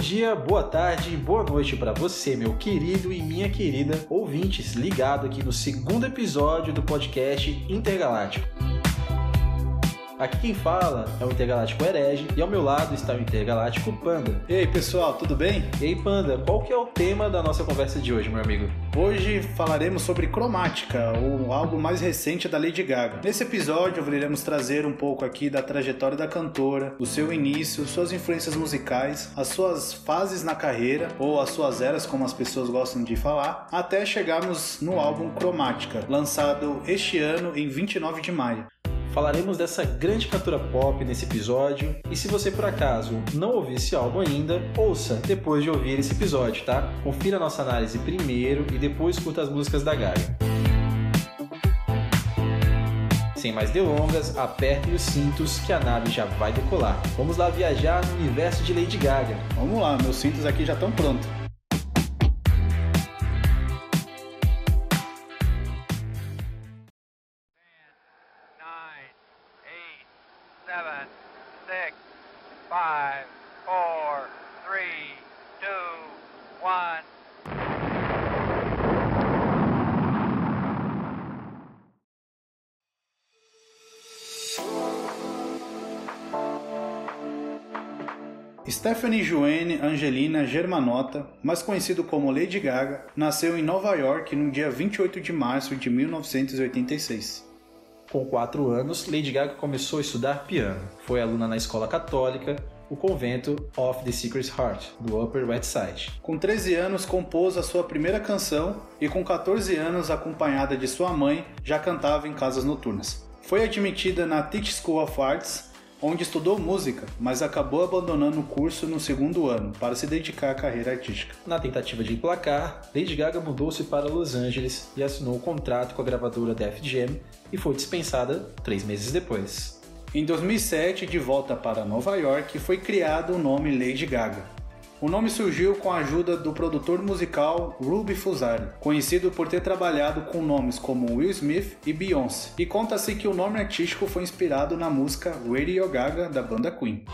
Dia, boa tarde e boa noite para você, meu querido e minha querida ouvintes, ligado aqui no segundo episódio do podcast Intergaláctico. Aqui quem fala é o Intergaláctico Herege e ao meu lado está o Intergaláctico Panda. E aí pessoal, tudo bem? E aí Panda, qual que é o tema da nossa conversa de hoje, meu amigo? Hoje falaremos sobre Cromática, o álbum mais recente da Lady Gaga. Nesse episódio iremos trazer um pouco aqui da trajetória da cantora, o seu início, suas influências musicais, as suas fases na carreira, ou as suas eras, como as pessoas gostam de falar, até chegarmos no álbum Cromática, lançado este ano em 29 de maio. Falaremos dessa grande cantora pop nesse episódio, e se você por acaso não ouviu esse álbum ainda, ouça depois de ouvir esse episódio, tá? Confira a nossa análise primeiro e depois escuta as músicas da Gaga. Sem mais delongas, apertem os cintos que a nave já vai decolar. Vamos lá viajar no universo de Lady Gaga. Vamos lá, meus cintos aqui já estão prontos. Stephanie Joanne Angelina Germanotta, mais conhecido como Lady Gaga, nasceu em Nova York no dia 28 de março de 1986. Com 4 anos, Lady Gaga começou a estudar piano. Foi aluna na escola católica, o convento of the Secret Heart, do Upper West Side. Com 13 anos, compôs a sua primeira canção e, com 14 anos, acompanhada de sua mãe, já cantava em casas noturnas. Foi admitida na Teach School of Arts onde estudou música, mas acabou abandonando o curso no segundo ano para se dedicar à carreira artística. Na tentativa de emplacar, Lady Gaga mudou-se para Los Angeles e assinou um contrato com a gravadora Def Jam e foi dispensada três meses depois. Em 2007, de volta para Nova York, foi criado o nome Lady Gaga. O nome surgiu com a ajuda do produtor musical Ruby Fusari, conhecido por ter trabalhado com nomes como Will Smith e Beyoncé, e conta-se que o nome artístico foi inspirado na música Radio Gaga da banda Queen.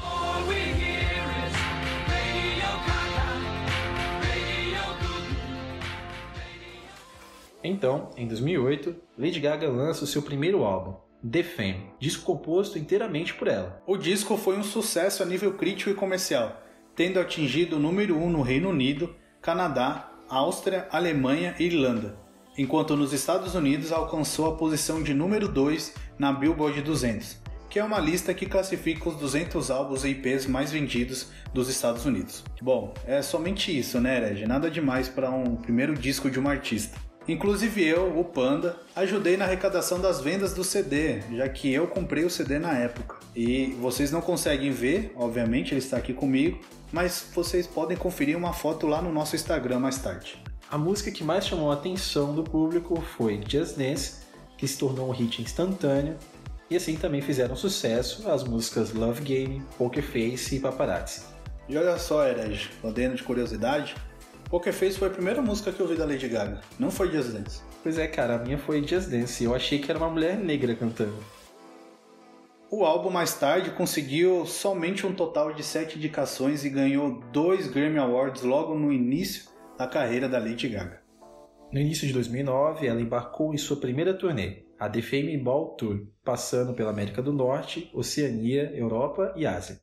Então, em 2008, Lady Gaga lança o seu primeiro álbum, The Fame, disco composto inteiramente por ela. O disco foi um sucesso a nível crítico e comercial, tendo atingido o número 1 um no Reino Unido, Canadá, Áustria, Alemanha e Irlanda, enquanto nos Estados Unidos alcançou a posição de número 2 na Billboard 200, que é uma lista que classifica os 200 álbuns e IPs mais vendidos dos Estados Unidos. Bom, é somente isso, né, Reg? Nada demais para um primeiro disco de uma artista. Inclusive eu, o Panda, ajudei na arrecadação das vendas do CD, já que eu comprei o CD na época. E vocês não conseguem ver, obviamente, ele está aqui comigo, mas vocês podem conferir uma foto lá no nosso Instagram mais tarde. A música que mais chamou a atenção do público foi Just Dance, que se tornou um hit instantâneo, e assim também fizeram sucesso as músicas Love Game, Poker Face e Paparazzi. E olha só, Herege, podendo de curiosidade, Poker Face foi a primeira música que eu ouvi da Lady Gaga, não foi Just Dance. Pois é, cara, a minha foi Just Dance. Eu achei que era uma mulher negra cantando. O álbum mais tarde conseguiu somente um total de 7 indicações e ganhou dois Grammy Awards logo no início da carreira da Lady Gaga. No início de 2009, ela embarcou em sua primeira turnê, a The Fame Ball Tour, passando pela América do Norte, Oceania, Europa e Ásia.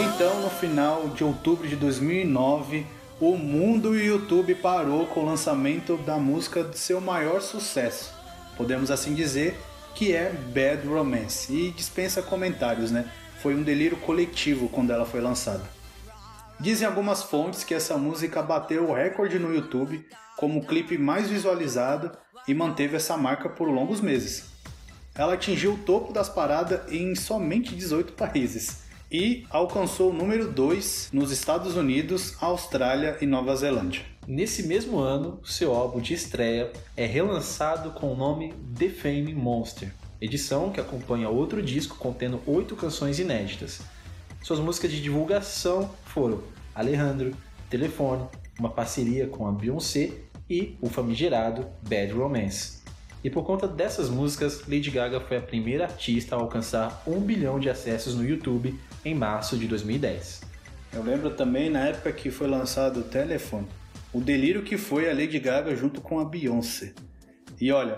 Então, no final de outubro de 2009, o mundo e o YouTube parou com o lançamento da música de seu maior sucesso, podemos assim dizer, que é Bad Romance. E dispensa comentários, né? Foi um delírio coletivo quando ela foi lançada. Dizem algumas fontes que essa música bateu o recorde no YouTube como o clipe mais visualizado e manteve essa marca por longos meses. Ela atingiu o topo das paradas em somente 18 países e alcançou o número 2 nos Estados Unidos, Austrália e Nova Zelândia. Nesse mesmo ano, seu álbum de estreia é relançado com o nome The Fame Monster, edição que acompanha outro disco contendo oito canções inéditas. Suas músicas de divulgação foram Alejandro, Telefone, uma parceria com a Beyoncé e o famigerado Bad Romance. E por conta dessas músicas, Lady Gaga foi a primeira artista a alcançar um bilhão de acessos no YouTube em março de 2010. Eu lembro também na época que foi lançado o Telefone, o delírio que foi a Lady Gaga junto com a Beyoncé. E olha,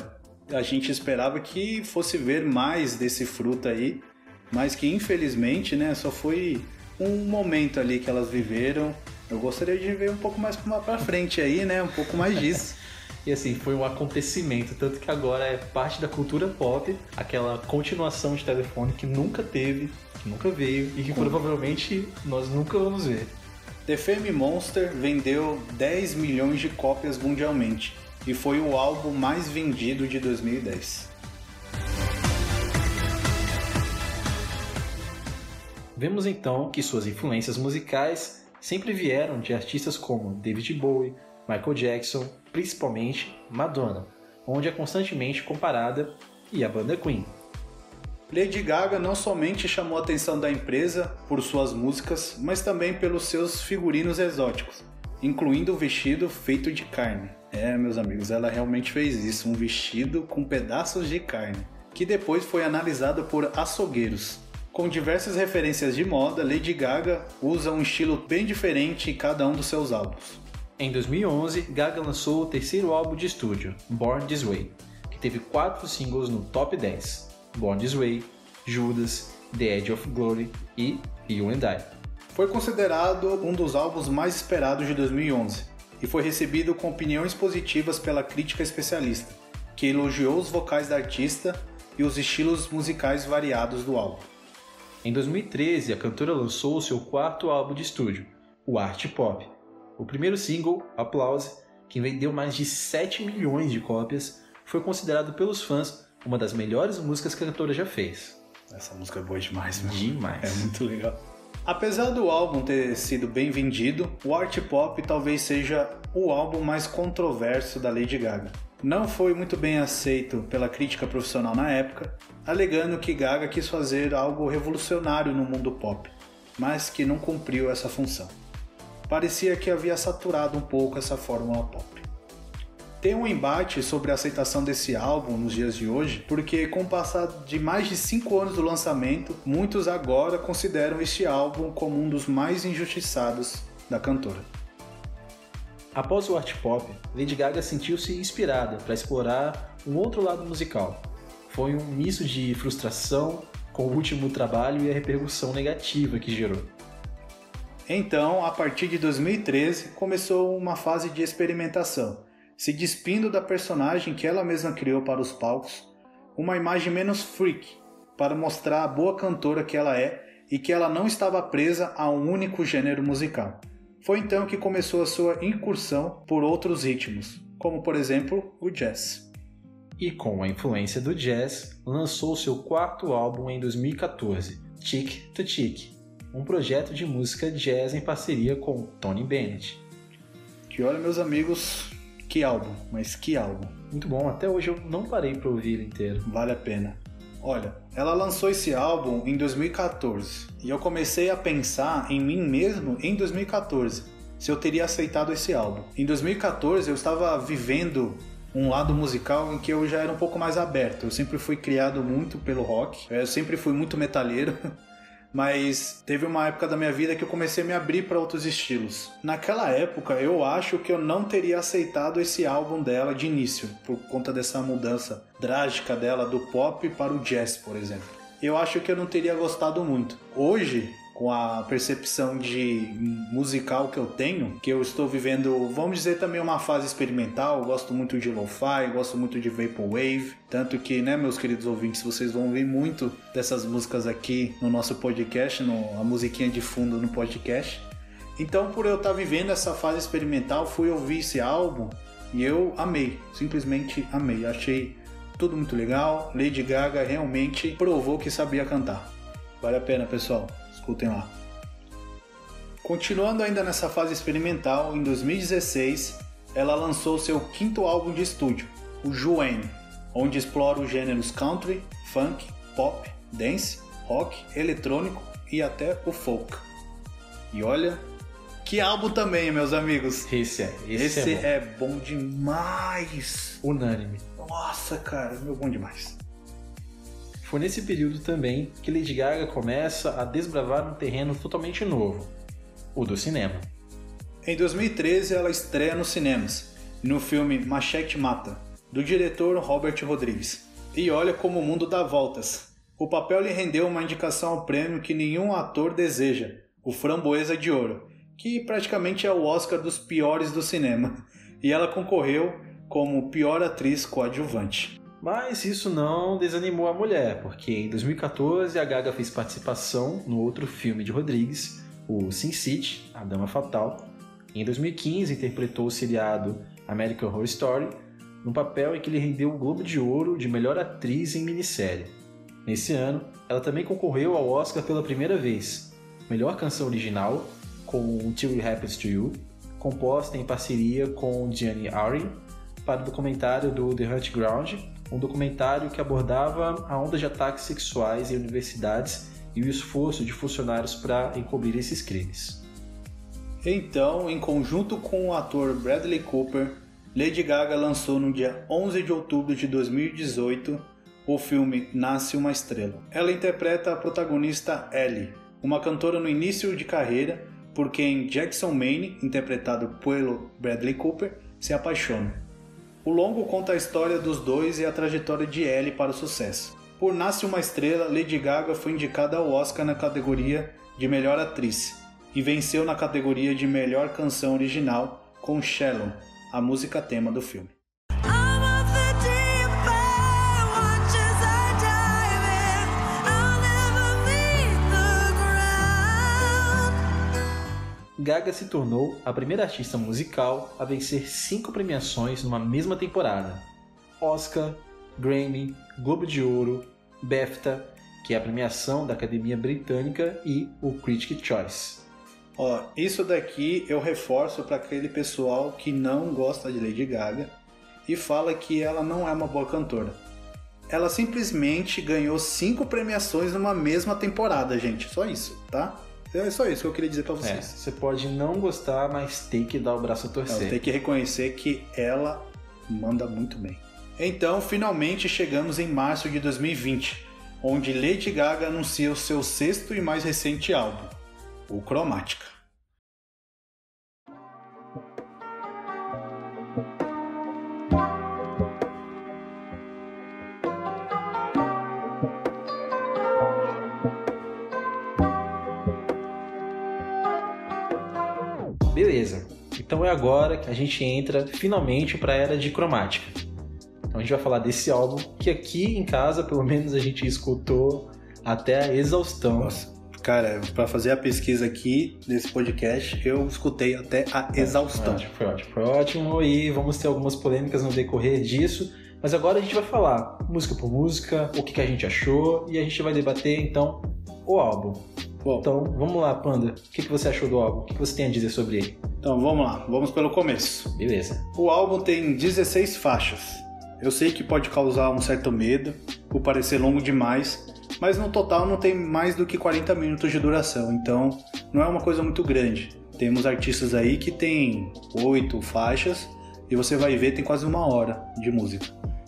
a gente esperava que fosse ver mais desse fruto aí, mas que infelizmente, né, só foi um momento ali que elas viveram. Eu gostaria de ver um pouco mais para frente aí, né, um pouco mais disso. E assim, foi um acontecimento, tanto que agora é parte da cultura pop, aquela continuação de telefone que nunca teve, que nunca veio e que provavelmente nós nunca vamos ver. The Fame Monster vendeu 10 milhões de cópias mundialmente e foi o álbum mais vendido de 2010. Vemos então que suas influências musicais sempre vieram de artistas como David Bowie, Michael Jackson, principalmente Madonna, onde é constantemente comparada, e a banda Queen. Lady Gaga não somente chamou a atenção da empresa por suas músicas, mas também pelos seus figurinos exóticos, incluindo o vestido feito de carne. É, meus amigos, ela realmente fez isso, um vestido com pedaços de carne, que depois foi analisado por açougueiros. Com diversas referências de moda, Lady Gaga usa um estilo bem diferente em cada um dos seus álbuns. Em 2011, Gaga lançou o terceiro álbum de estúdio, Born This Way, que teve quatro singles no top 10: Born This Way, Judas, The Edge of Glory e You and I. Foi considerado um dos álbuns mais esperados de 2011 e foi recebido com opiniões positivas pela crítica especialista, que elogiou os vocais da artista e os estilos musicais variados do álbum. Em 2013, a cantora lançou o seu quarto álbum de estúdio, o Art Pop, o primeiro single, Applause, que vendeu mais de 7 milhões de cópias, foi considerado pelos fãs uma das melhores músicas que a cantora já fez. Essa música é boa demais, meu. Demais. É muito legal. Apesar do álbum ter sido bem vendido, o Art Pop talvez seja o álbum mais controverso da Lady Gaga. Não foi muito bem aceito pela crítica profissional na época, alegando que Gaga quis fazer algo revolucionário no mundo pop, mas que não cumpriu essa função parecia que havia saturado um pouco essa fórmula pop. Tem um embate sobre a aceitação desse álbum nos dias de hoje, porque com o passar de mais de 5 anos do lançamento, muitos agora consideram este álbum como um dos mais injustiçados da cantora. Após o art pop, Lady Gaga sentiu-se inspirada para explorar um outro lado musical. Foi um misto de frustração com o último trabalho e a repercussão negativa que gerou. Então, a partir de 2013, começou uma fase de experimentação, se despindo da personagem que ela mesma criou para os palcos, uma imagem menos freak, para mostrar a boa cantora que ela é e que ela não estava presa a um único gênero musical. Foi então que começou a sua incursão por outros ritmos, como por exemplo o jazz. E com a influência do jazz, lançou seu quarto álbum em 2014, Chick to Chick, um projeto de música jazz em parceria com Tony Bennett. Que olha, meus amigos, que álbum, mas que álbum. Muito bom, até hoje eu não parei para ouvir ele inteiro. Vale a pena. Olha, ela lançou esse álbum em 2014 e eu comecei a pensar em mim mesmo em 2014, se eu teria aceitado esse álbum. Em 2014 eu estava vivendo um lado musical em que eu já era um pouco mais aberto. Eu sempre fui criado muito pelo rock, eu sempre fui muito metalheiro. mas teve uma época da minha vida que eu comecei a me abrir para outros estilos. Naquela época, eu acho que eu não teria aceitado esse álbum dela de início, por conta dessa mudança drástica dela do pop para o jazz, por exemplo. Eu acho que eu não teria gostado muito. Hoje, com a percepção de musical que eu tenho, que eu estou vivendo, vamos dizer também uma fase experimental, eu gosto muito de lo-fi, gosto muito de vaporwave, tanto que, né, meus queridos ouvintes, vocês vão ouvir muito dessas músicas aqui no nosso podcast, no, a musiquinha de fundo no podcast. Então, por eu estar vivendo essa fase experimental, fui ouvir esse álbum e eu amei, simplesmente amei. Achei tudo muito legal. Lady Gaga realmente provou que sabia cantar. Vale a pena, pessoal escutem lá. Continuando ainda nessa fase experimental, em 2016 ela lançou seu quinto álbum de estúdio, o Joanne, onde explora os gêneros country, funk, pop, dance, rock, eletrônico e até o folk. E olha Que álbum também, meus amigos. Esse é. Esse, Esse é, é bom demais. bom. unânime. Nossa, cara, meu bom demais. Foi nesse período também que Lady Gaga começa a desbravar um terreno totalmente novo, o do cinema. Em 2013, ela estreia nos cinemas, no filme Machete Mata, do diretor Robert Rodrigues. E olha como o mundo dá voltas. O papel lhe rendeu uma indicação ao prêmio que nenhum ator deseja, o Framboesa de Ouro, que praticamente é o Oscar dos piores do cinema. E ela concorreu como pior atriz coadjuvante. Mas isso não desanimou a mulher, porque em 2014 a Gaga fez participação no outro filme de Rodrigues, o Sin City, A Dama Fatal. Em 2015 interpretou o seriado American Horror Story, num papel em que lhe rendeu o Globo de Ouro de melhor atriz em minissérie. Nesse ano, ela também concorreu ao Oscar pela primeira vez, melhor canção original, com Until It Happens to You, composta em parceria com Gianni Ari, para o documentário do The Hunt Ground, um documentário que abordava a onda de ataques sexuais em universidades e o esforço de funcionários para encobrir esses crimes. Então, em conjunto com o ator Bradley Cooper, Lady Gaga lançou no dia 11 de outubro de 2018 o filme Nasce uma Estrela. Ela interpreta a protagonista Ellie, uma cantora no início de carreira por quem Jackson Maine, interpretado pelo Bradley Cooper, se apaixona. O longo conta a história dos dois e a trajetória de Ellie para o sucesso. Por Nasce uma Estrela, Lady Gaga foi indicada ao Oscar na categoria de Melhor Atriz e venceu na categoria de Melhor Canção Original com Shallow, a música tema do filme. Gaga se tornou a primeira artista musical a vencer cinco premiações numa mesma temporada: Oscar, Grammy, Globo de Ouro, BAFTA, que é a premiação da Academia Britânica, e o Critics' Choice. Ó, isso daqui eu reforço para aquele pessoal que não gosta de Lady Gaga e fala que ela não é uma boa cantora. Ela simplesmente ganhou cinco premiações numa mesma temporada, gente. Só isso, tá? É só isso que eu queria dizer para É, vocês. você pode não gostar, mas tem que dar o braço a torcer. tem que reconhecer que ela manda muito bem. Então, finalmente chegamos em março de 2020, onde Lady Gaga anuncia o seu sexto e mais recente álbum, o Cromática. Então é agora que a gente entra finalmente para a era de cromática. Então a gente vai falar desse álbum que aqui em casa, pelo menos, a gente escutou até a exaustão. Nossa, cara, para fazer a pesquisa aqui desse podcast, eu escutei até a exaustão. Foi ótimo, foi ótimo, foi ótimo. E vamos ter algumas polêmicas no decorrer disso. Mas agora a gente vai falar música por música, o que, que a gente achou e a gente vai debater então o álbum. Bom, Então vamos lá, Panda. O que, que você achou do álbum? O que, que você tem a dizer sobre ele? então vamos lá, vamos pelo começo. Beleza. O álbum tem 16 faixas. Eu sei que pode causar um certo medo, por parecer longo demais, mas no total não tem mais do que 40 minutos de duração, então não é uma coisa muito grande. Temos artistas aí que tem 8 faixas e você vai ver tem quase uma hora de música.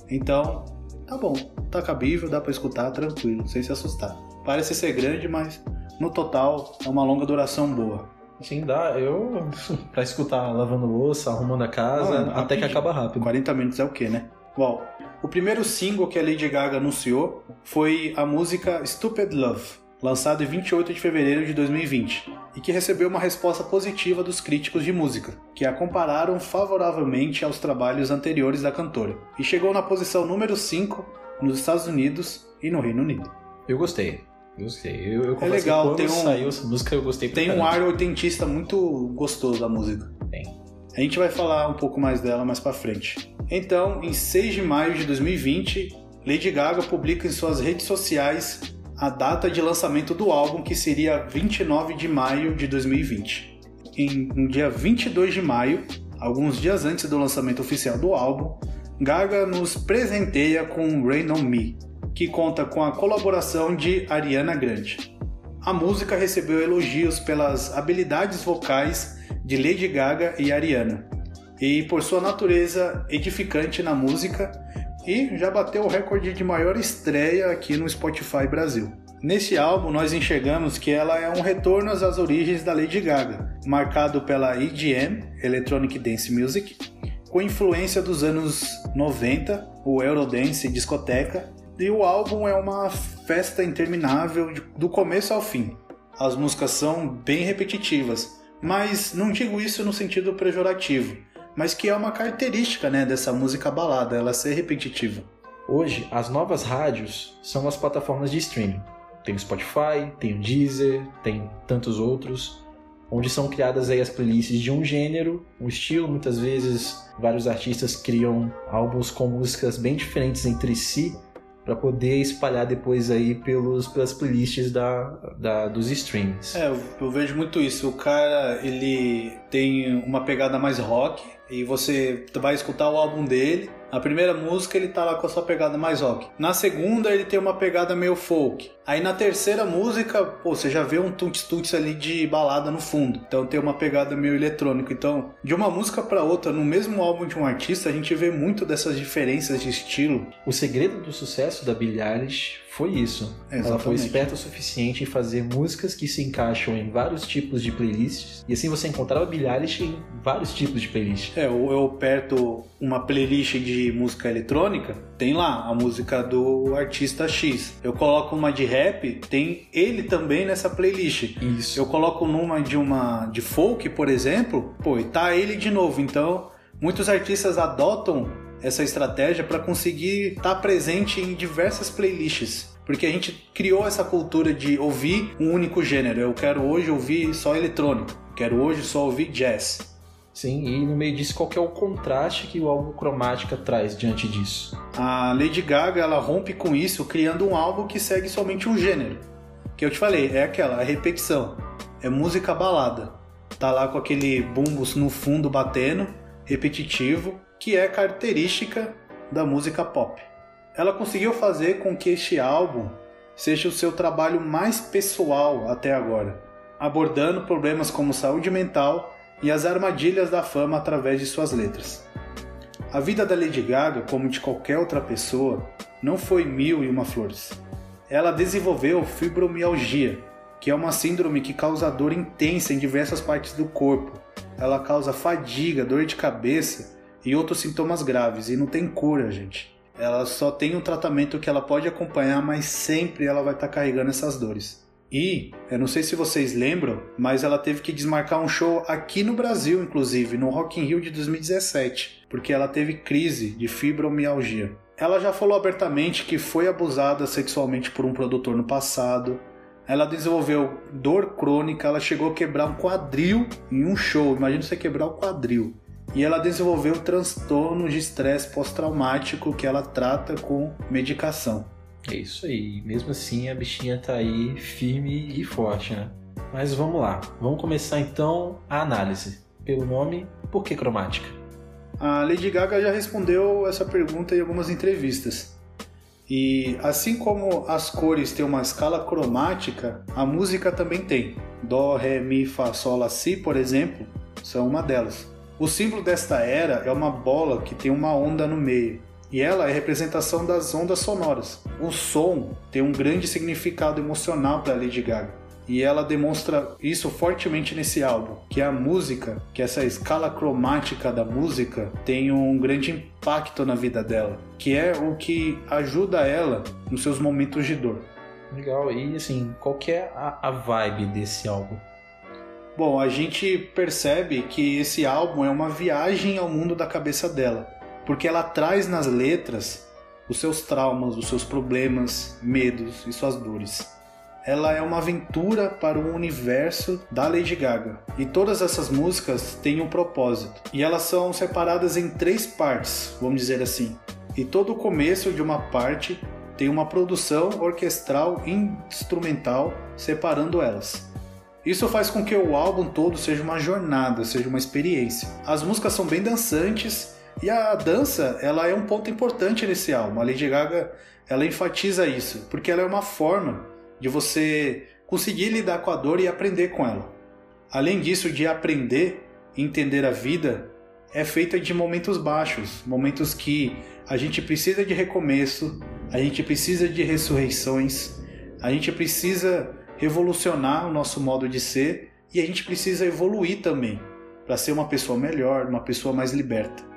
Então, tá bom, tá cabível, dá pra escutar tranquilo, sem se assustar. Parece ser grande, mas no total é uma longa duração boa. Sim, dá. Eu, pra escutar lavando louça, arrumando a casa, Ah, até que acaba rápido. 40 minutos é o quê, né? Bom, o primeiro single que a Lady Gaga anunciou foi a música Stupid Love, lançado em 28 de fevereiro de 2020, e que recebeu uma resposta positiva dos críticos de música, que a compararam favoravelmente aos trabalhos anteriores da cantora, e chegou na posição número 5 nos Estados Unidos e no Reino Unido. Eu gostei. Eu gostei. Eu, eu confesso legal, tem um- saiu essa música eu gostei Tem um ar oitentista muito gostoso da música. Tem. A gente vai falar um pouco mais dela mais pra frente. Então, em 6 de maio de 2020, Lady Gaga publica em suas redes sociais a data de lançamento do álbum, que seria 29 de maio de 2020. Em, no dia 22 de maio, alguns dias antes do lançamento oficial do álbum, Gaga nos presenteia com Rain on Me, que conta com a colaboração de Ariana Grande. A música recebeu elogios pelas habilidades vocais de Lady Gaga e Ariana. E por sua natureza edificante na música, e já bateu o recorde de maior estreia aqui no Spotify Brasil. Nesse álbum, nós enxergamos que ela é um retorno às origens da Lady Gaga, marcado pela EDM, Electronic Dance Music, com influência dos anos 90, o Eurodance discoteca, e o álbum é uma festa interminável do começo ao fim. As músicas são bem repetitivas, mas não digo isso no sentido pejorativo, mas que é uma característica né, dessa música balada, ela ser repetitiva. Hoje, as novas rádios são as plataformas de streaming. Tem o Spotify, tem o Deezer, tem tantos outros, onde são criadas aí as playlists de um gênero, um estilo. Muitas vezes, vários artistas criam álbuns com músicas bem diferentes entre si para poder espalhar depois aí pelos, pelas playlists da, da, dos streams. É, eu, eu vejo muito isso. O cara, ele tem uma pegada mais rock e você vai escutar o álbum dele. A primeira música ele tá lá com a sua pegada mais rock. Na segunda ele tem uma pegada meio folk. Aí na terceira música, pô, você já vê um tuts-tuts ali de balada no fundo. Então tem uma pegada meio eletrônica. Então, de uma música para outra, no mesmo álbum de um artista, a gente vê muito dessas diferenças de estilo. O segredo do sucesso da Billie Eilish foi isso. Ela foi Exatamente. esperta o suficiente em fazer músicas que se encaixam em vários tipos de playlists. E assim você encontrava Billie Eilish em vários tipos de playlists. É, eu, eu aperto uma playlist de música eletrônica, tem lá a música do artista X. Eu coloco uma de rap, tem ele também nessa playlist. Isso. Eu coloco numa de uma de folk, por exemplo, pô, e tá ele de novo. Então, muitos artistas adotam essa estratégia para conseguir estar presente em diversas playlists. Porque a gente criou essa cultura de ouvir um único gênero. Eu quero hoje ouvir só eletrônico. Quero hoje só ouvir jazz. Sim, e no meio disso, qual é o contraste que o álbum Cromática traz diante disso? A Lady Gaga ela rompe com isso, criando um álbum que segue somente um gênero. Que eu te falei, é aquela, a repetição. É música balada. Tá lá com aquele bumbos no fundo batendo, repetitivo, que é característica da música pop. Ela conseguiu fazer com que este álbum seja o seu trabalho mais pessoal até agora, abordando problemas como saúde mental e as armadilhas da fama através de suas letras. A vida da Lady Gaga, como de qualquer outra pessoa, não foi mil e uma flores. Ela desenvolveu fibromialgia, que é uma síndrome que causa dor intensa em diversas partes do corpo. Ela causa fadiga, dor de cabeça e outros sintomas graves e não tem cura, gente. Ela só tem um tratamento que ela pode acompanhar, mas sempre ela vai estar carregando essas dores. E, eu não sei se vocês lembram, mas ela teve que desmarcar um show aqui no Brasil, inclusive, no Rock in Rio de 2017, porque ela teve crise de fibromialgia. Ela já falou abertamente que foi abusada sexualmente por um produtor no passado. Ela desenvolveu dor crônica, ela chegou a quebrar um quadril em um show. Imagina você quebrar o quadril. E ela desenvolveu transtorno de estresse pós-traumático que ela trata com medicação. É isso aí. Mesmo assim, a bichinha tá aí firme e forte, né? Mas vamos lá. Vamos começar então a análise. Pelo nome, por que cromática? A Lady Gaga já respondeu essa pergunta em algumas entrevistas. E assim como as cores têm uma escala cromática, a música também tem. Dó, Ré, Mi, Fá, Sol, Lá, Si, por exemplo, são uma delas. O símbolo desta era é uma bola que tem uma onda no meio. E ela é a representação das ondas sonoras. O som tem um grande significado emocional para Lady Gaga. E ela demonstra isso fortemente nesse álbum, que a música, que essa escala cromática da música tem um grande impacto na vida dela, que é o que ajuda ela nos seus momentos de dor. Legal. E assim, qual que é a, a vibe desse álbum? Bom, a gente percebe que esse álbum é uma viagem ao mundo da cabeça dela, porque ela traz nas letras os seus traumas, os seus problemas, medos e suas dores. Ela é uma aventura para o universo da Lady Gaga. E todas essas músicas têm um propósito. E elas são separadas em três partes, vamos dizer assim. E todo o começo de uma parte tem uma produção orquestral e instrumental separando elas. Isso faz com que o álbum todo seja uma jornada, seja uma experiência. As músicas são bem dançantes e a dança ela é um ponto importante nesse álbum. A Lady Gaga ela enfatiza isso, porque ela é uma forma de você conseguir lidar com a dor e aprender com ela. Além disso de aprender, entender a vida é feita de momentos baixos, momentos que a gente precisa de recomeço, a gente precisa de ressurreições, a gente precisa revolucionar o nosso modo de ser e a gente precisa evoluir também para ser uma pessoa melhor, uma pessoa mais liberta.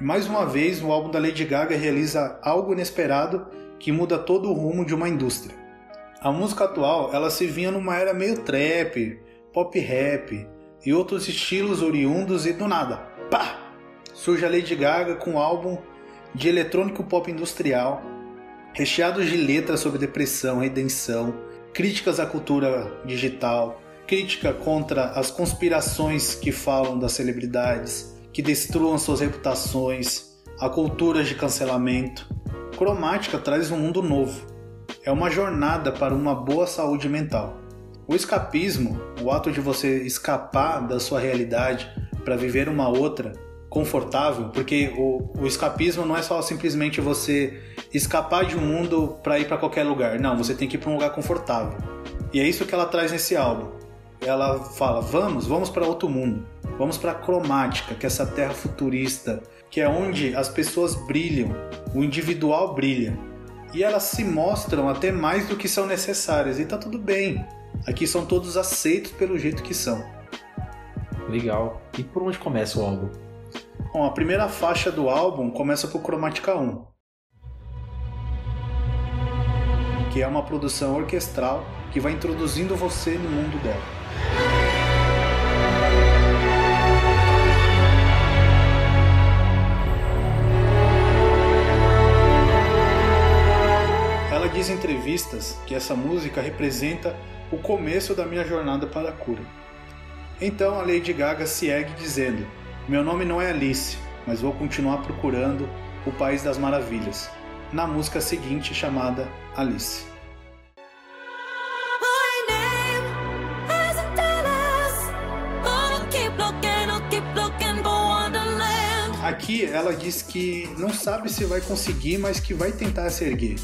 Mais uma vez, o álbum da Lady Gaga realiza algo inesperado que muda todo o rumo de uma indústria. A música atual, ela se vinha numa era meio trap, pop rap e outros estilos oriundos e do nada, pá! Surge a Lady Gaga com um álbum de eletrônico pop industrial, recheado de letras sobre depressão, redenção, críticas à cultura digital, crítica contra as conspirações que falam das celebridades, que destruam suas reputações, a cultura de cancelamento. Cromática traz um mundo novo. É uma jornada para uma boa saúde mental. O escapismo, o ato de você escapar da sua realidade para viver uma outra confortável, porque o, o escapismo não é só simplesmente você escapar de um mundo para ir para qualquer lugar. Não, você tem que ir para um lugar confortável. E é isso que ela traz nesse álbum. Ela fala: "Vamos, vamos para outro mundo. Vamos para a cromática, que é essa terra futurista, que é onde as pessoas brilham, o individual brilha. E elas se mostram até mais do que são necessárias, e tá tudo bem. Aqui são todos aceitos pelo jeito que são. Legal. E por onde começa o álbum? Bom, a primeira faixa do álbum começa por Cromática 1, que é uma produção orquestral que vai introduzindo você no mundo dela. Diz em entrevistas que essa música representa o começo da minha jornada para a cura. Então a Lady Gaga segue dizendo: Meu nome não é Alice, mas vou continuar procurando o País das Maravilhas, na música seguinte chamada Alice. Aqui ela diz que não sabe se vai conseguir, mas que vai tentar se erguer.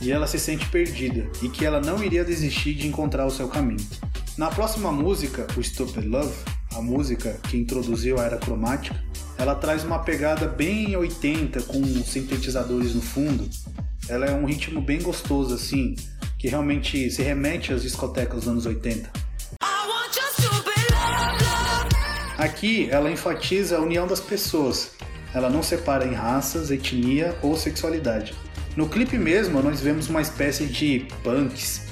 E ela se sente perdida e que ela não iria desistir de encontrar o seu caminho. Na próxima música, o Stupid Love, a música que introduziu a era cromática, ela traz uma pegada bem 80 com sintetizadores no fundo. Ela é um ritmo bem gostoso assim, que realmente se remete às discotecas dos anos 80. I want your stupid love, love. Aqui ela enfatiza a união das pessoas. Ela não separa em raças, etnia ou sexualidade. No clipe mesmo, nós vemos uma espécie de punks,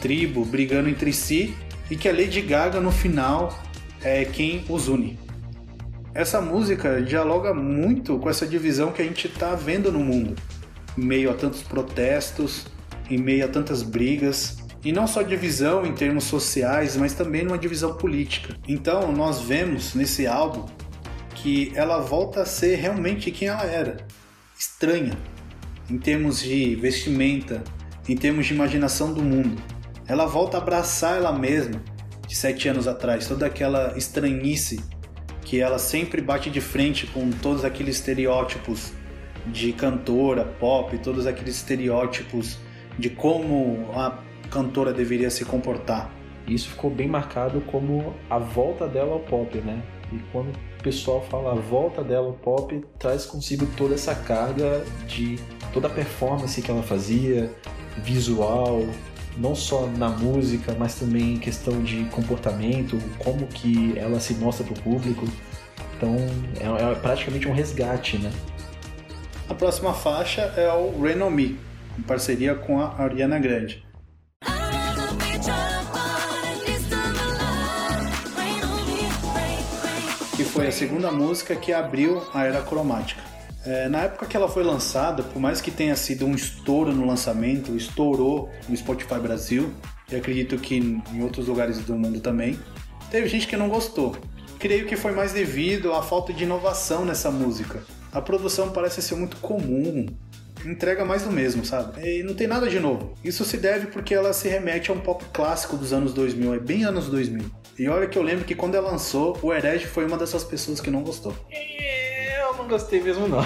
tribo brigando entre si e que a Lady Gaga no final é quem os une. Essa música dialoga muito com essa divisão que a gente está vendo no mundo, em meio a tantos protestos, em meio a tantas brigas, e não só divisão em termos sociais, mas também numa divisão política. Então nós vemos nesse álbum que ela volta a ser realmente quem ela era, estranha, em termos de vestimenta, em termos de imaginação do mundo. Ela volta a abraçar ela mesma de sete anos atrás, toda aquela estranhice que ela sempre bate de frente com todos aqueles estereótipos de cantora pop, todos aqueles estereótipos de como a cantora deveria se comportar. Isso ficou bem marcado como a volta dela ao pop, né? E quando o pessoal fala a volta dela ao pop, traz consigo toda essa carga de toda a performance que ela fazia, visual, não só na música, mas também em questão de comportamento, como que ela se mostra para o público. Então é, é praticamente um resgate, né? A próxima faixa é o Me, em parceria com a Ariana Grande. Que foi a segunda música que abriu a era cromática. É, na época que ela foi lançada, por mais que tenha sido um estouro no lançamento, estourou no Spotify Brasil, e acredito que em outros lugares do mundo também, teve gente que não gostou. Creio que foi mais devido à falta de inovação nessa música. A produção parece ser muito comum, entrega mais do mesmo, sabe? E não tem nada de novo. Isso se deve porque ela se remete a um pop clássico dos anos 2000, é bem anos 2000. E olha que eu lembro que quando ela lançou, o Herege foi uma dessas pessoas que não gostou. Não gostei mesmo não.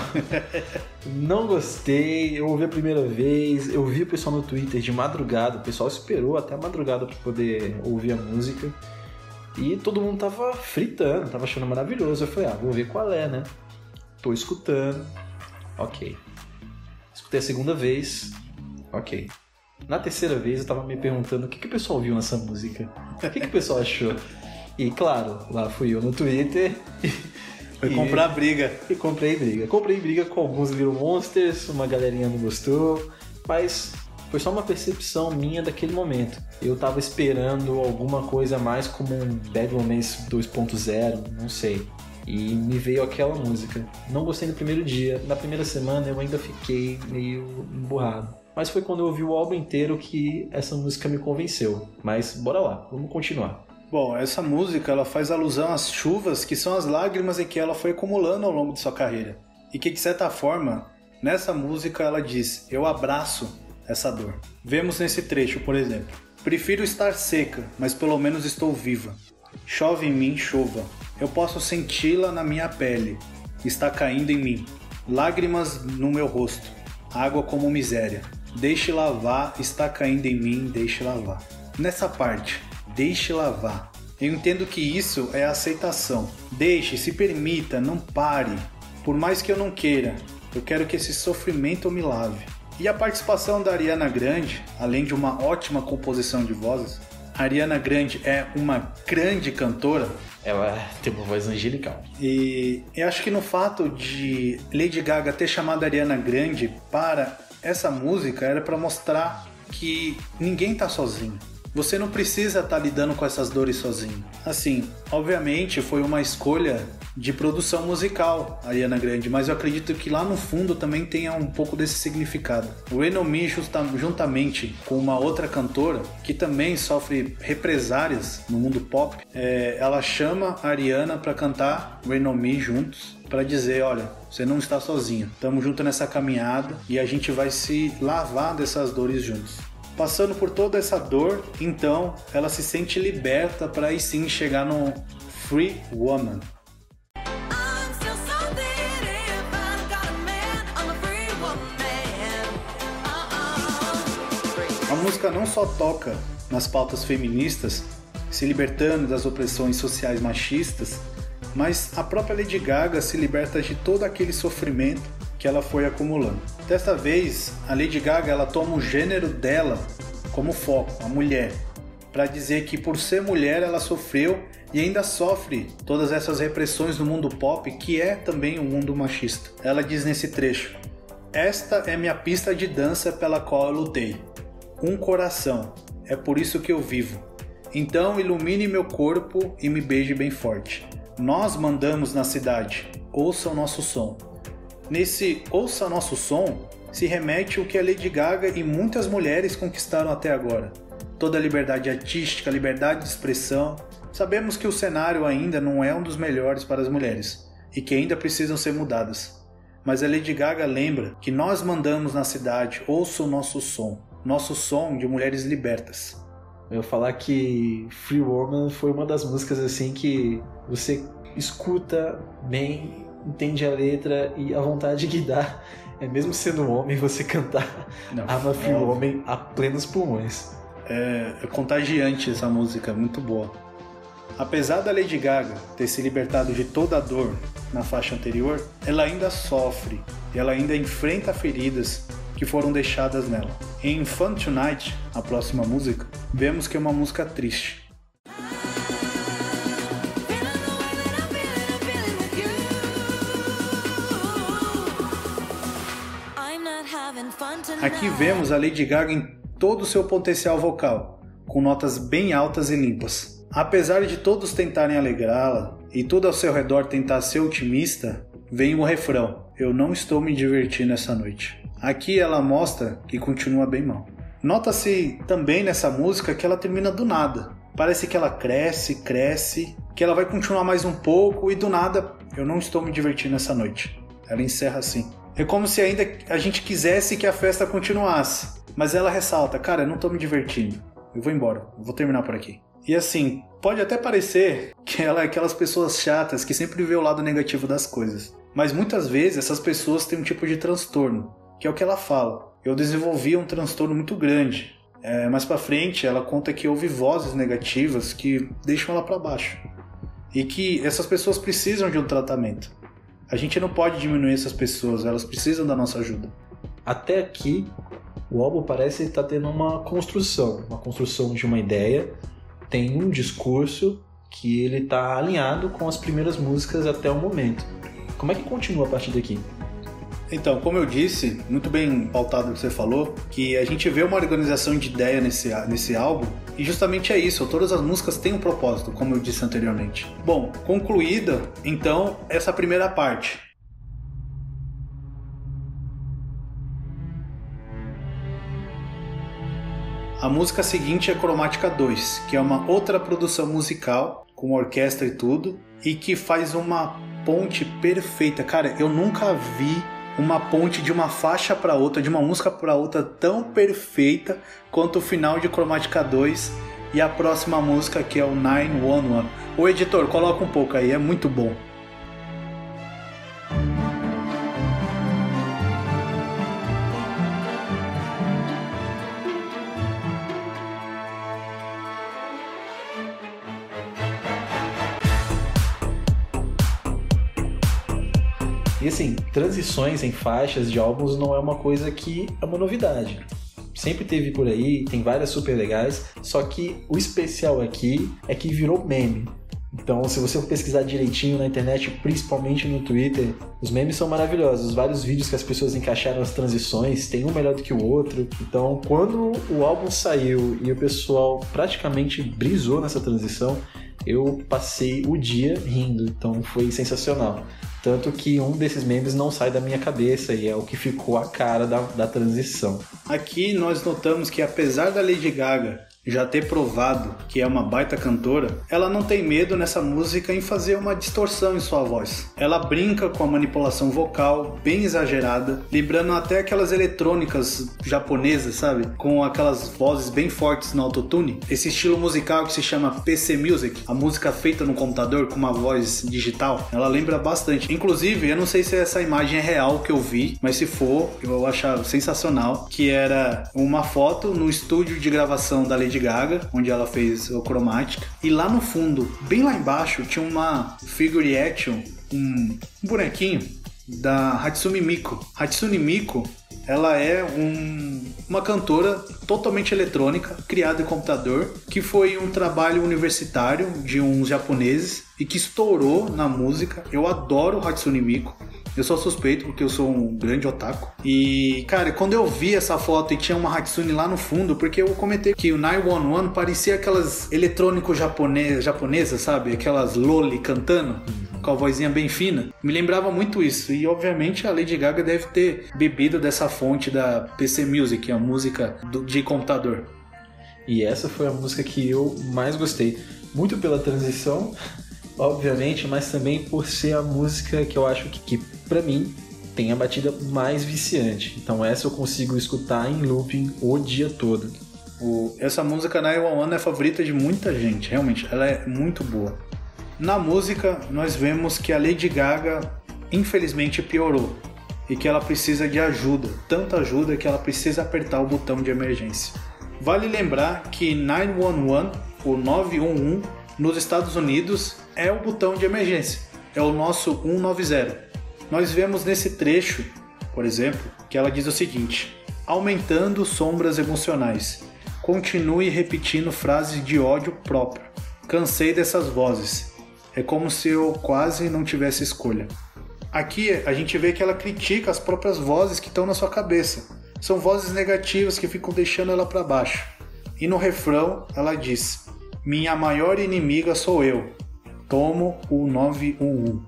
não gostei, eu ouvi a primeira vez, eu vi o pessoal no Twitter de madrugada, o pessoal esperou até a madrugada para poder ouvir a música. E todo mundo tava fritando, tava achando maravilhoso. Eu falei, ah, vou ver qual é, né? Tô escutando. Ok. Escutei a segunda vez. Ok. Na terceira vez eu tava me perguntando o que, que o pessoal viu nessa música. O que, que o pessoal achou? E claro, lá fui eu no Twitter Foi E- comprar briga. e comprei briga. Comprei briga com alguns Little Monsters, uma galerinha não gostou, mas foi só uma percepção minha daquele momento. Eu tava esperando alguma coisa mais como um Bad Romance 2.0, não sei. E me veio aquela música. Não gostei no primeiro dia, na primeira semana eu ainda fiquei meio emburrado. Mas foi quando eu ouvi o álbum inteiro que essa música me convenceu. Mas bora lá, vamos continuar. Bom, essa música ela faz alusão às chuvas que são as lágrimas em que ela foi acumulando ao longo de sua carreira. E que de certa forma, nessa música ela diz: "Eu abraço essa dor". Vemos nesse trecho, por exemplo: "Prefiro estar seca, mas pelo menos estou viva. Chove em mim, chova. Eu posso senti-la na minha pele. Está caindo em mim. Lágrimas no meu rosto. Água como miséria. Deixe lavar, está caindo em mim, deixe lavar. Nessa parte, deixe lavar. Eu entendo que isso é aceitação. Deixe, se permita, não pare. Por mais que eu não queira, eu quero que esse sofrimento me lave. E a participação da Ariana Grande, além de uma ótima composição de vozes, a Ariana Grande é uma grande cantora Ela tem uma voz angelical. e eu acho que no fato de Lady Gaga ter chamado a Ariana Grande para essa música era para mostrar que ninguém tá sozinho. Você não precisa estar lidando com essas dores sozinho. Assim, obviamente foi uma escolha de produção musical, Ariana Grande, mas eu acredito que lá no fundo também tenha um pouco desse significado. O Enomi, juntamente com uma outra cantora que também sofre represárias no mundo pop, é, ela chama a Ariana para cantar o Enomi juntos para dizer, olha, você não está sozinho, estamos juntos nessa caminhada e a gente vai se lavar dessas dores juntos. Passando por toda essa dor, então ela se sente liberta para aí sim chegar no Free Woman. Uh-uh. A música não só toca nas pautas feministas, se libertando das opressões sociais machistas, mas a própria Lady Gaga se liberta de todo aquele sofrimento que ela foi acumulando. Desta vez, a Lady Gaga ela toma o gênero dela como foco, a mulher, para dizer que por ser mulher ela sofreu e ainda sofre todas essas repressões no mundo pop, que é também um mundo machista. Ela diz nesse trecho: Esta é minha pista de dança pela qual eu lutei. Um coração, é por isso que eu vivo. Então ilumine meu corpo e me beije bem forte. Nós mandamos na cidade, ouça o nosso som. Nesse Ouça Nosso Som se remete o que a Lady Gaga e muitas mulheres conquistaram até agora. Toda a liberdade artística, liberdade de expressão. Sabemos que o cenário ainda não é um dos melhores para as mulheres e que ainda precisam ser mudadas. Mas a Lady Gaga lembra que nós mandamos na cidade, ouça o nosso som, nosso som de mulheres libertas. Eu falar que Free Woman foi uma das músicas assim que você escuta bem, entende a letra e a vontade que dá é mesmo sendo um homem você cantar Não, I'm a Free é. Woman a plenos pulmões. É, é contagiante essa música, muito boa. Apesar da Lady Gaga ter se libertado de toda a dor na faixa anterior, ela ainda sofre e ela ainda enfrenta feridas que foram deixadas nela. Em Fun Tonight, a próxima música, vemos que é uma música triste. Aqui vemos a Lady Gaga em todo o seu potencial vocal, com notas bem altas e limpas. Apesar de todos tentarem alegrá-la e tudo ao seu redor tentar ser otimista, vem o refrão: Eu não estou me divertindo essa noite. Aqui ela mostra que continua bem mal. Nota-se também nessa música que ela termina do nada. Parece que ela cresce, cresce, que ela vai continuar mais um pouco e do nada eu não estou me divertindo essa noite. Ela encerra assim. É como se ainda a gente quisesse que a festa continuasse. Mas ela ressalta, cara, não tô me divertindo. Eu vou embora, eu vou terminar por aqui. E assim, pode até parecer que ela é aquelas pessoas chatas que sempre vê o lado negativo das coisas. Mas muitas vezes essas pessoas têm um tipo de transtorno, que é o que ela fala. Eu desenvolvi um transtorno muito grande. É, mais pra frente, ela conta que houve vozes negativas que deixam ela pra baixo. E que essas pessoas precisam de um tratamento. A gente não pode diminuir essas pessoas, elas precisam da nossa ajuda. Até aqui, o álbum parece estar tendo uma construção, uma construção de uma ideia, tem um discurso que ele está alinhado com as primeiras músicas até o momento. Como é que continua a partir daqui? Então, como eu disse, muito bem pautado que você falou, que a gente vê uma organização de ideia nesse, nesse álbum, e justamente é isso, todas as músicas têm um propósito, como eu disse anteriormente. Bom, concluída, então, essa primeira parte. A música seguinte é Cromática 2, que é uma outra produção musical, com orquestra e tudo, e que faz uma ponte perfeita. Cara, eu nunca vi uma ponte de uma faixa para outra, de uma música para outra tão perfeita quanto o final de Cromática 2 e a próxima música que é o 911. O editor, coloca um pouco aí, é muito bom. E assim, transições em faixas de álbuns não é uma coisa que é uma novidade. Sempre teve por aí, tem várias super legais, só que o especial aqui é que virou meme. Então, se você pesquisar direitinho na internet, principalmente no Twitter, os memes são maravilhosos. Vários vídeos que as pessoas encaixaram as transições, tem um melhor do que o outro. Então, quando o álbum saiu e o pessoal praticamente brisou nessa transição, eu passei o dia rindo. Então, foi sensacional. Tanto que um desses memes não sai da minha cabeça e é o que ficou a cara da, da transição. Aqui nós notamos que apesar da Lady Gaga já ter provado que é uma baita cantora, ela não tem medo nessa música em fazer uma distorção em sua voz. Ela brinca com a manipulação vocal bem exagerada, lembrando até aquelas eletrônicas japonesas, sabe? Com aquelas vozes bem fortes no autotune. Esse estilo musical que se chama PC Music, a música feita no computador com uma voz digital, ela lembra bastante. Inclusive, eu não sei se essa imagem é real que eu vi, mas se for, eu vou achar sensacional, que era uma foto no estúdio de gravação da Lady Gaga, onde ela fez o Cromática. E lá no fundo, bem lá embaixo, tinha uma figure action, um, um bonequinho da Hatsune Miku. Hatsune Miku, ela é um- uma cantora totalmente eletrônica, criada em computador, que foi um trabalho universitário de uns japoneses e que estourou na música. Eu adoro Hatsune Miku. Eu sou suspeito porque eu sou um grande otaku. E, cara, quando eu vi essa foto e tinha uma Hatsune lá no fundo, porque eu comentei que o 911 parecia aquelas eletrônicos japone japonesas, sabe? Aquelas loli cantando com a vozinha bem fina. Me lembrava muito isso. E obviamente a Lady Gaga deve ter bebido dessa fonte da PC Music, a música do- de computador. E essa foi a música que eu mais gostei. Muito pela transição, obviamente, mas também por ser a música que eu acho que, que para mim, tem a batida mais viciante. Então essa eu consigo escutar em looping o dia todo. O- essa música 911 é favorita de muita gente, realmente, ela é muito boa. Na música, nós vemos que a Lady Gaga, infelizmente, piorou e que ela precisa de ajuda, tanta ajuda que ela precisa apertar o botão de emergência. Vale lembrar que 911, o 911, nos Estados Unidos é o botão de emergência, é o nosso 190. Nós vemos nesse trecho, por exemplo, que ela diz o seguinte: aumentando sombras emocionais. Continue repetindo frases de ódio próprio. Cansei dessas vozes. É como se eu quase não tivesse escolha. Aqui a gente vê que ela critica as próprias vozes que estão na sua cabeça. São vozes negativas que ficam deixando ela para baixo. E no refrão ela diz: Minha maior inimiga sou eu. Tomo o 911.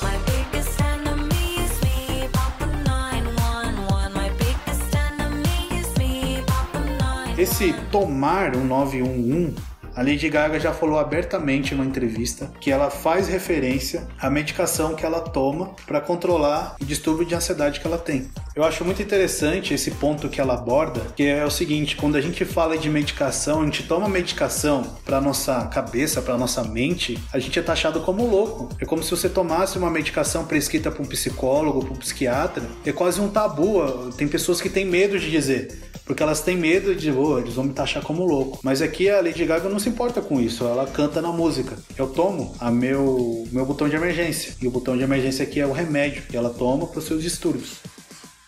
My biggest enemy is me, Papa 911. My biggest enemy is me, Papa 911. Esse tomar o 911, a Lady Gaga já falou abertamente numa entrevista que ela faz referência à medicação que ela toma para controlar o distúrbio de ansiedade que ela tem. Eu acho muito interessante esse ponto que ela aborda, que é o seguinte, quando a gente fala de medicação, a gente toma medicação para nossa cabeça, para nossa mente, a gente é taxado como louco. É como se você tomasse uma medicação prescrita por um psicólogo, por um psiquiatra. É quase um tabu. Tem pessoas que têm medo de dizer porque elas têm medo de, oh, eles vão me taxar como louco. Mas aqui a Lady Gaga não se importa com isso, ela canta na música. Eu tomo a meu, meu botão de emergência, e o botão de emergência aqui é o remédio que ela toma para os seus distúrbios.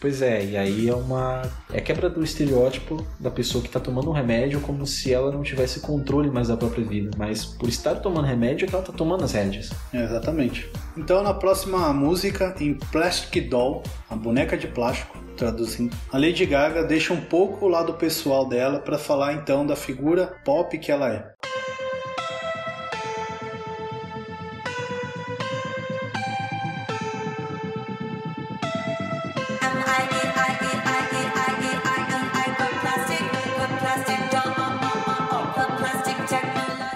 Pois é, e aí é uma. É quebra do estereótipo da pessoa que tá tomando um remédio como se ela não tivesse controle mais da própria vida. Mas por estar tomando remédio é que ela tá tomando as rédeas. É, exatamente. Então na próxima música, em Plastic Doll, a boneca de plástico, traduzindo, a Lady Gaga deixa um pouco o lado pessoal dela para falar então da figura pop que ela é.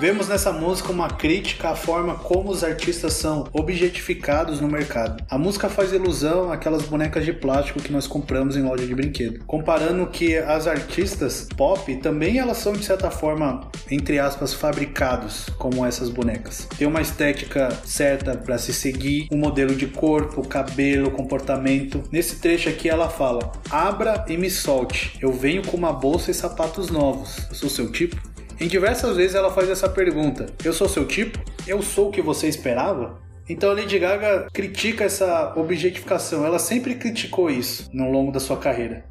Vemos nessa música uma crítica à forma como os artistas são objetificados no mercado. A música faz ilusão àquelas bonecas de plástico que nós compramos em loja de brinquedo, comparando que as artistas pop também elas são de certa forma, entre aspas, fabricados como essas bonecas. Tem uma estética certa para se seguir, um modelo de corpo, cabelo, comportamento. Nesse trecho aqui ela fala: "Abra e me solte. Eu venho com uma bolsa e sapatos novos. Eu sou seu tipo?" Em diversas vezes ela faz essa pergunta: Eu sou seu tipo? Eu sou o que você esperava? Então a Lady Gaga critica essa objetificação, ela sempre criticou isso no longo da sua carreira.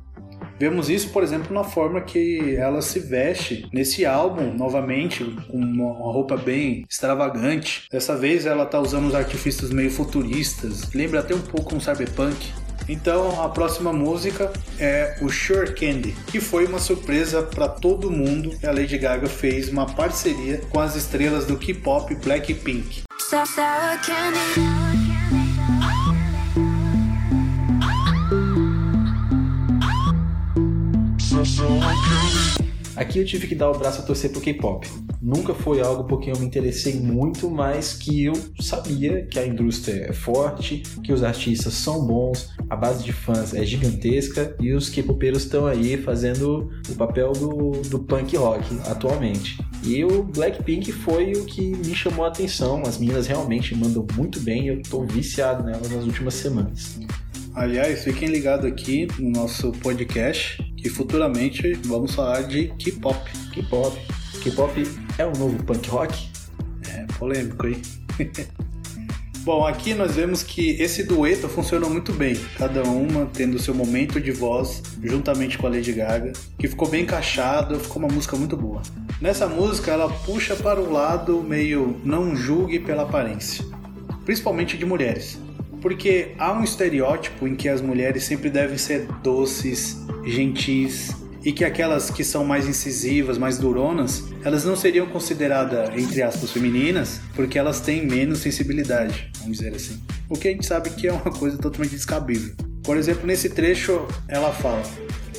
Vemos isso, por exemplo, na forma que ela se veste nesse álbum, novamente, com uma roupa bem extravagante. Dessa vez ela tá usando os artifícios meio futuristas, lembra até um pouco um cyberpunk. Então a próxima música é o Sure Candy, que foi uma surpresa para todo mundo. A Lady Gaga fez uma parceria com as estrelas do K-pop Blackpink. Aqui eu tive que dar o braço a torcer pro K-pop. Nunca foi algo porque eu me interessei muito, mas que eu sabia que a indústria é forte, que os artistas são bons, a base de fãs é gigantesca e os K-popeiros estão aí fazendo o papel do, do punk rock atualmente. E o Blackpink foi o que me chamou a atenção. As meninas realmente mandam muito bem eu tô viciado nelas nas últimas semanas. Aliás, fiquem ligados aqui no nosso podcast que futuramente vamos falar de K-pop. K-pop. K-pop é o novo punk rock? É polêmico, hein? Bom, aqui nós vemos que esse dueto funcionou muito bem, cada uma tendo seu momento de voz juntamente com a Lady Gaga, que ficou bem encaixado, ficou uma música muito boa. Nessa música ela puxa para o lado meio não julgue pela aparência, principalmente de mulheres. Porque há um estereótipo em que as mulheres sempre devem ser doces, gentis, e que aquelas que são mais incisivas, mais duronas, elas não seriam consideradas, entre aspas, femininas, porque elas têm menos sensibilidade, vamos dizer assim. O que a gente sabe que é uma coisa totalmente descabível. Por exemplo, nesse trecho ela fala: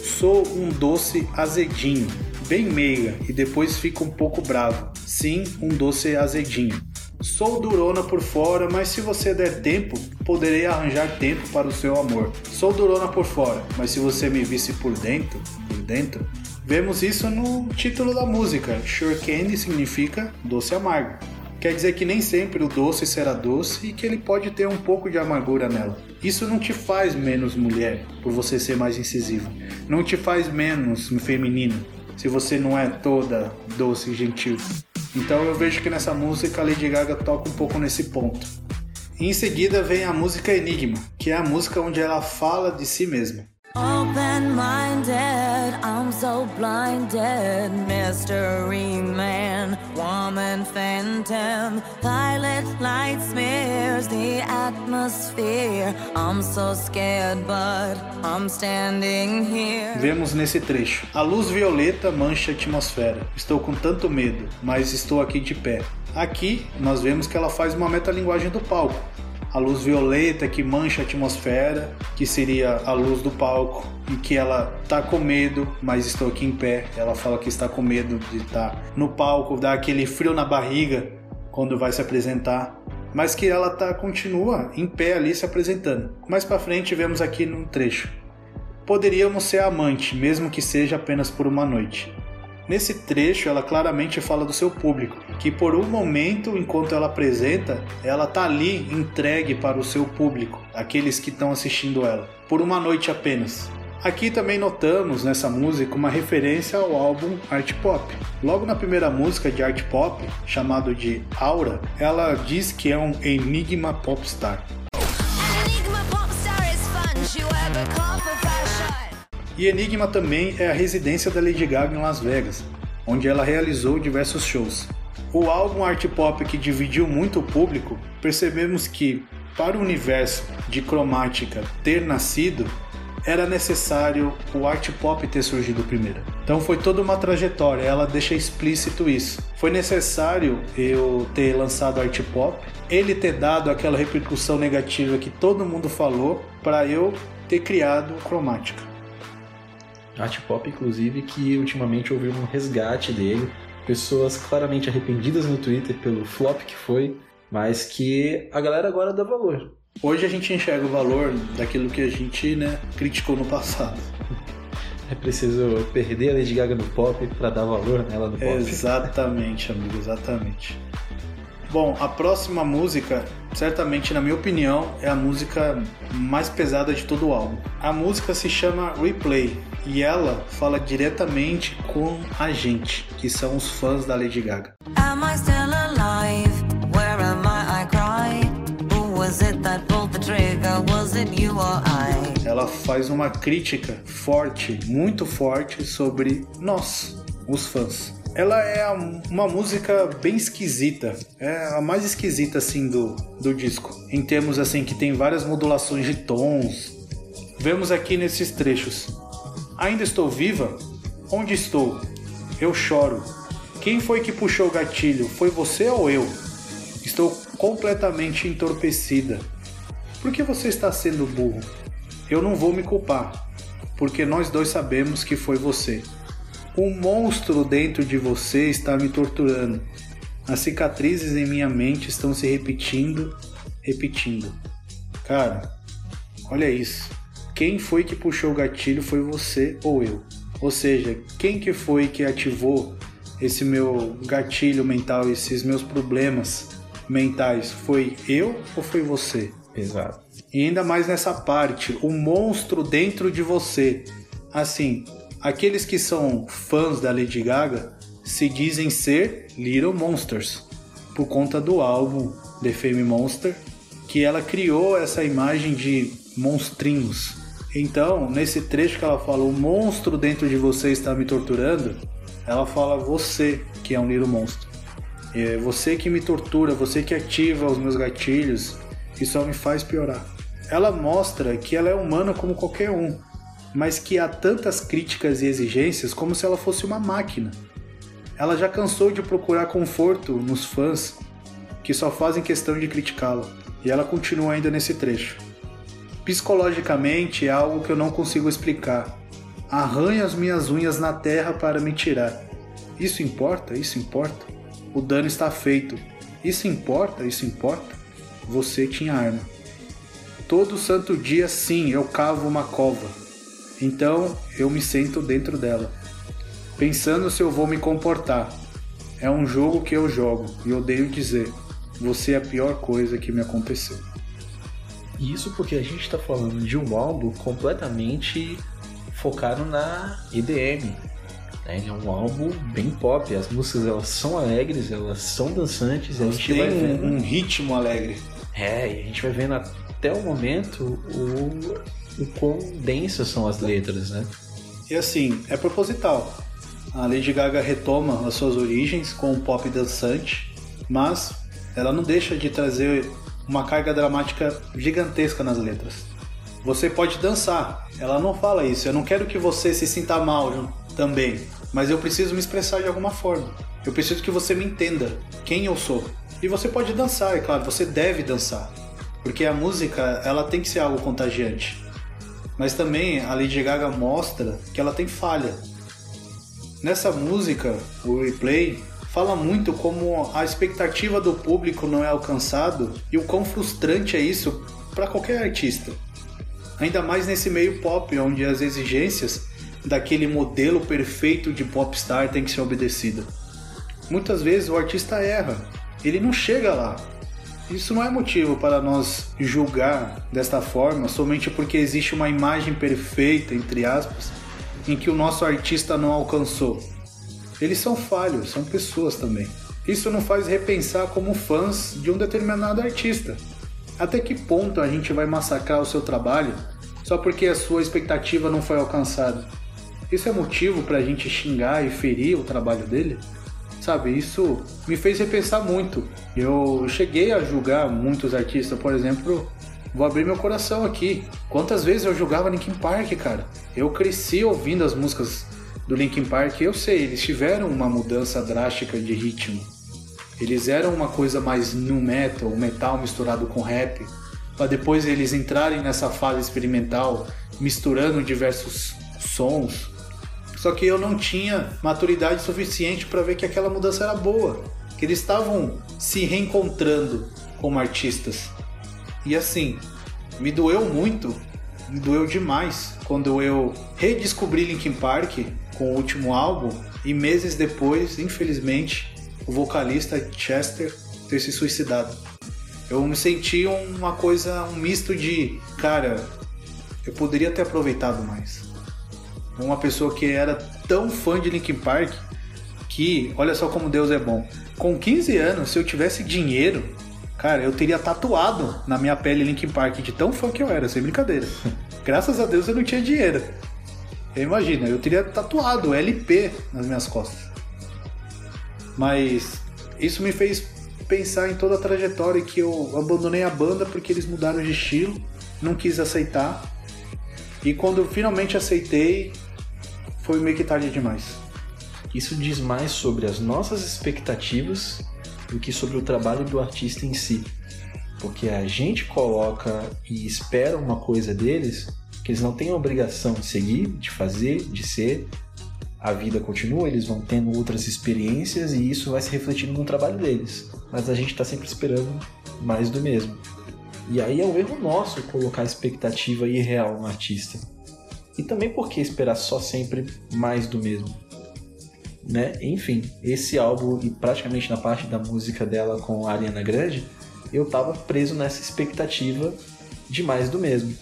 Sou um doce azedinho, bem meiga, e depois fica um pouco bravo. Sim, um doce azedinho. Sou durona por fora, mas se você der tempo, poderei arranjar tempo para o seu amor. Sou durona por fora, mas se você me visse por dentro, por dentro, vemos isso no título da música. Sure Candy significa doce amargo. Quer dizer que nem sempre o doce será doce e que ele pode ter um pouco de amargura nela. Isso não te faz menos mulher por você ser mais incisivo. Não te faz menos feminino se você não é toda doce e gentil. Então eu vejo que nessa música a Lady Gaga toca um pouco nesse ponto. Em seguida vem a música Enigma, que é a música onde ela fala de si mesma. Open minded, I'm so blinded. Mystery man, woman phantom. Violet light smears the atmosphere. I'm so scared, but I'm standing here. Vemos nesse trecho: A luz violeta mancha a atmosfera. Estou com tanto medo, mas estou aqui de pé. Aqui nós vemos que ela faz uma metalinguagem do palco. A luz violeta que mancha a atmosfera, que seria a luz do palco, e que ela tá com medo, mas estou aqui em pé. Ela fala que está com medo de estar no palco, dá aquele frio na barriga quando vai se apresentar, mas que ela tá continua em pé ali se apresentando. Mais para frente vemos aqui num trecho. Poderíamos ser amante, mesmo que seja apenas por uma noite. Nesse trecho, ela claramente fala do seu público, que por um momento, enquanto ela apresenta, ela tá ali entregue para o seu público, aqueles que estão assistindo ela, por uma noite apenas. Aqui também notamos nessa música uma referência ao álbum Art Pop. Logo na primeira música de Art Pop, chamado de Aura, ela diz que é um enigma popstar. Enigma pop E Enigma também é a residência da Lady Gaga em Las Vegas, onde ela realizou diversos shows. O álbum Art Pop que dividiu muito o público, percebemos que, para o universo de cromática ter nascido, era necessário o art pop ter surgido primeiro. Então foi toda uma trajetória, ela deixa explícito isso. Foi necessário eu ter lançado art pop, ele ter dado aquela repercussão negativa que todo mundo falou, para eu ter criado cromática. Art Pop, inclusive, que ultimamente houve um resgate dele. Pessoas claramente arrependidas no Twitter pelo flop que foi, mas que a galera agora dá valor. Hoje a gente enxerga o valor daquilo que a gente né, criticou no passado. É preciso perder a Lady Gaga no pop pra dar valor nela no pop. Exatamente, amigo, exatamente. Bom, a próxima música, certamente na minha opinião, é a música mais pesada de todo o álbum. A música se chama Replay e ela fala diretamente com a gente, que são os fãs da Lady Gaga. Am I still alive? Where am I? I cry. Who was it that pulled the trigger? Was it you or I? Ela faz uma crítica forte, muito forte sobre nós, os fãs. Ela é uma música bem esquisita, é a mais esquisita assim do, do disco. Em termos assim que tem várias modulações de tons. Vemos aqui nesses trechos. Ainda estou viva? Onde estou? Eu choro. Quem foi que puxou o gatilho? Foi você ou eu? Estou completamente entorpecida. Por que você está sendo burro? Eu não vou me culpar, porque nós dois sabemos que foi você. Um monstro dentro de você está me torturando. As cicatrizes em minha mente estão se repetindo, repetindo. Cara, olha isso. Quem foi que puxou o gatilho foi você ou eu. Ou seja, quem que foi que ativou esse meu gatilho mental, esses meus problemas mentais? Foi eu ou foi você? Pesado. E ainda mais nessa parte, o monstro dentro de você. Assim, aqueles que são fãs da Lady Gaga se dizem ser Little Monsters, por conta do álbum The Fame Monster, que ela criou essa imagem de monstrinhos. Então, nesse trecho que ela fala, o monstro dentro de você está me torturando, ela fala você que é um Little Monster. É você que me tortura, você que ativa os meus gatilhos e só me faz piorar. Ela mostra que ela é humana como qualquer um, mas que há tantas críticas e exigências como se ela fosse uma máquina. Ela já cansou de procurar conforto nos fãs que só fazem questão de criticá-la, e ela continua ainda nesse trecho. Psicologicamente é algo que eu não consigo explicar. Arranho as minhas unhas na terra para me tirar. Isso importa? Isso importa? O dano está feito. Isso importa? Isso importa? Você tinha arma. Todo santo dia, sim, eu cavo uma cova. Então eu me sento dentro dela, pensando se eu vou me comportar. É um jogo que eu jogo e odeio dizer: você é a pior coisa que me aconteceu. E isso porque a gente tá falando de um álbum completamente focado na EDM. né? É um álbum bem pop. As músicas elas são alegres, elas são dançantes. e a gente Tem vai vendo. um, um ritmo alegre. É, e a gente vai vendo até o momento o, o quão densas são as letras, né? E assim, é proposital. A Lady Gaga retoma as suas origens com o pop dançante, mas ela não deixa de trazer uma carga dramática gigantesca nas letras. Você pode dançar, ela não fala isso. Eu não quero que você se sinta mal também, mas eu preciso me expressar de alguma forma. Eu preciso que você me entenda quem eu sou. E você pode dançar, é claro, você deve dançar, porque a música ela tem que ser algo contagiante. Mas também a Lady Gaga mostra que ela tem falha. Nessa música, o replay fala muito como a expectativa do público não é alcançado e o quão frustrante é isso para qualquer artista. Ainda mais nesse meio pop, onde as exigências daquele modelo perfeito de popstar tem que ser obedecida. Muitas vezes o artista erra, ele não chega lá. Isso não é motivo para nós julgar desta forma somente porque existe uma imagem perfeita, entre aspas, em que o nosso artista não alcançou. Eles são falhos, são pessoas também. Isso não faz repensar como fãs de um determinado artista. Até que ponto a gente vai massacrar o seu trabalho só porque a sua expectativa não foi alcançada? Isso é motivo para a gente xingar e ferir o trabalho dele? Sabe, isso me fez repensar muito. Eu cheguei a julgar muitos artistas, por exemplo, vou abrir meu coração aqui. Quantas vezes eu julgava Linkin Park, cara? Eu cresci ouvindo as músicas do Linkin Park, eu sei, eles tiveram uma mudança drástica de ritmo. Eles eram uma coisa mais nu metal, metal misturado com rap, para depois eles entrarem nessa fase experimental, misturando diversos sons. Só que eu não tinha maturidade suficiente para ver que aquela mudança era boa, que eles estavam se reencontrando como artistas. E assim, me doeu muito, me doeu demais quando eu redescobri Linkin Park com o último álbum e meses depois, infelizmente, o vocalista Chester ter se suicidado. Eu me senti uma coisa, um misto de, cara, eu poderia ter aproveitado mais. Uma pessoa que era tão fã de Linkin Park que, olha só como Deus é bom. Com 15 anos, se eu tivesse dinheiro, cara, eu teria tatuado na minha pele Linkin Park de tão fã que eu era, sem brincadeira. Graças a Deus eu não tinha dinheiro. Imagina, eu teria tatuado LP nas minhas costas. Mas isso me fez pensar em toda a trajetória que eu abandonei a banda porque eles mudaram de estilo, não quis aceitar. E quando eu finalmente aceitei, foi meio que tarde demais. Isso diz mais sobre as nossas expectativas do que sobre o trabalho do artista em si. Porque a gente coloca e espera uma coisa deles que eles não têm a obrigação de seguir, de fazer, de ser. A vida continua, eles vão tendo outras experiências e isso vai se refletindo no trabalho deles. Mas a gente está sempre esperando mais do mesmo. E aí é um erro nosso colocar expectativa irreal no artista. E também porque esperar só sempre mais do mesmo. Né? Enfim, esse álbum e praticamente na parte da música dela com a Ariana Grande, eu tava preso nessa expectativa de mais do mesmo.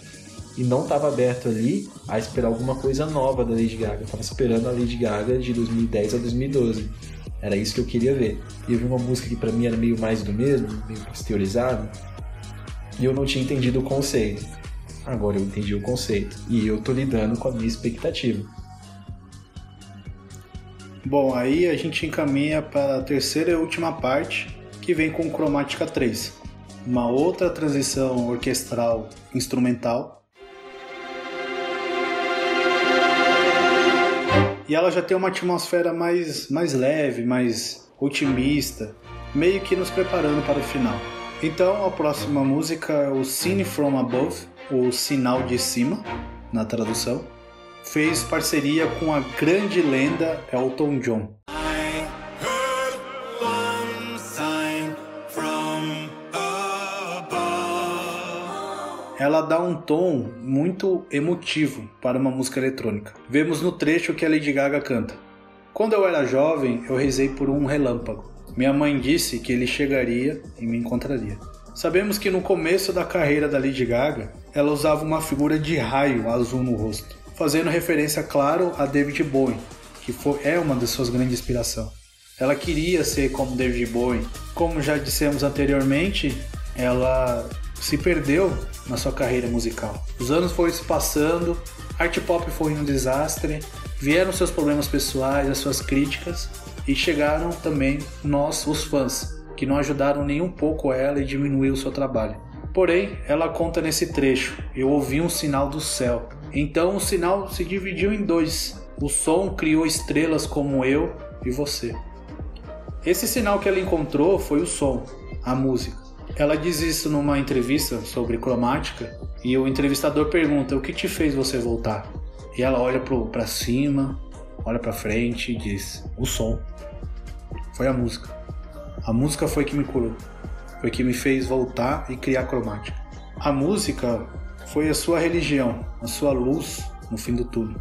E não tava aberto ali a esperar alguma coisa nova da Lady Gaga. Eu tava esperando a Lady Gaga de 2010 a 2012. Era isso que eu queria ver. E eu vi uma música que pra mim era meio mais do mesmo, meio pasteurizado. E eu não tinha entendido o conceito. Agora eu entendi o conceito. E eu tô lidando com a minha expectativa. Bom, aí a gente encaminha para a terceira e última parte, que vem com Cromática 3. Uma outra transição orquestral instrumental. E ela já tem uma atmosfera mais, mais leve, mais otimista, meio que nos preparando para o final. Então a próxima música é o Cine From Above, o Sinal de Cima, na tradução. Fez parceria com a grande lenda Elton John. Ela dá um tom muito emotivo para uma música eletrônica. Vemos no trecho que a Lady Gaga canta. Quando eu era jovem, eu rezei por um relâmpago. Minha mãe disse que ele chegaria e me encontraria. Sabemos que no começo da carreira da Lady Gaga, ela usava uma figura de raio azul no rosto, fazendo referência, claro, a David Bowie, que foi, é uma de suas grandes inspirações. Ela queria ser como David Bowie. Como já dissemos anteriormente, ela se perdeu na sua carreira musical. Os anos foram se passando, art pop foi um desastre, vieram seus problemas pessoais, as suas críticas e chegaram também nós, os fãs, que não ajudaram nem um pouco ela e diminuiu seu trabalho. Porém, ela conta nesse trecho: Eu ouvi um sinal do céu. Então o sinal se dividiu em dois. O som criou estrelas como eu e você. Esse sinal que ela encontrou foi o som, a música. Ela diz isso numa entrevista sobre cromática e o entrevistador pergunta: O que te fez você voltar? E ela olha para cima, olha para frente e diz: O som. Foi a música. A música foi que me curou. Foi que me fez voltar e criar cromática. A música foi a sua religião, a sua luz no fim do túnel.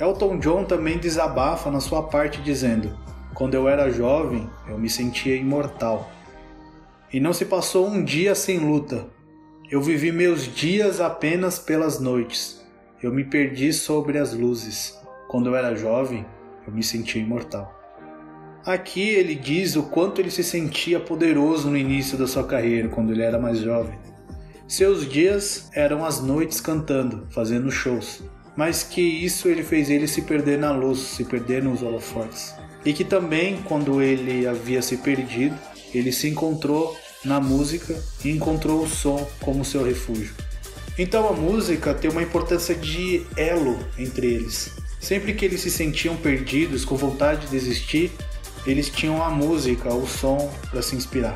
Elton John também desabafa na sua parte dizendo: Quando eu era jovem, eu me sentia imortal. E não se passou um dia sem luta. Eu vivi meus dias apenas pelas noites. Eu me perdi sobre as luzes. Quando eu era jovem, eu me sentia imortal. Aqui ele diz o quanto ele se sentia poderoso no início da sua carreira, quando ele era mais jovem. Seus dias eram as noites cantando, fazendo shows, mas que isso ele fez ele se perder na luz, se perder nos holofotes. E que também, quando ele havia se perdido, ele se encontrou na música e encontrou o som como seu refúgio. Então a música tem uma importância de elo entre eles. Sempre que eles se sentiam perdidos, com vontade de desistir, eles tinham a música, o som para se inspirar.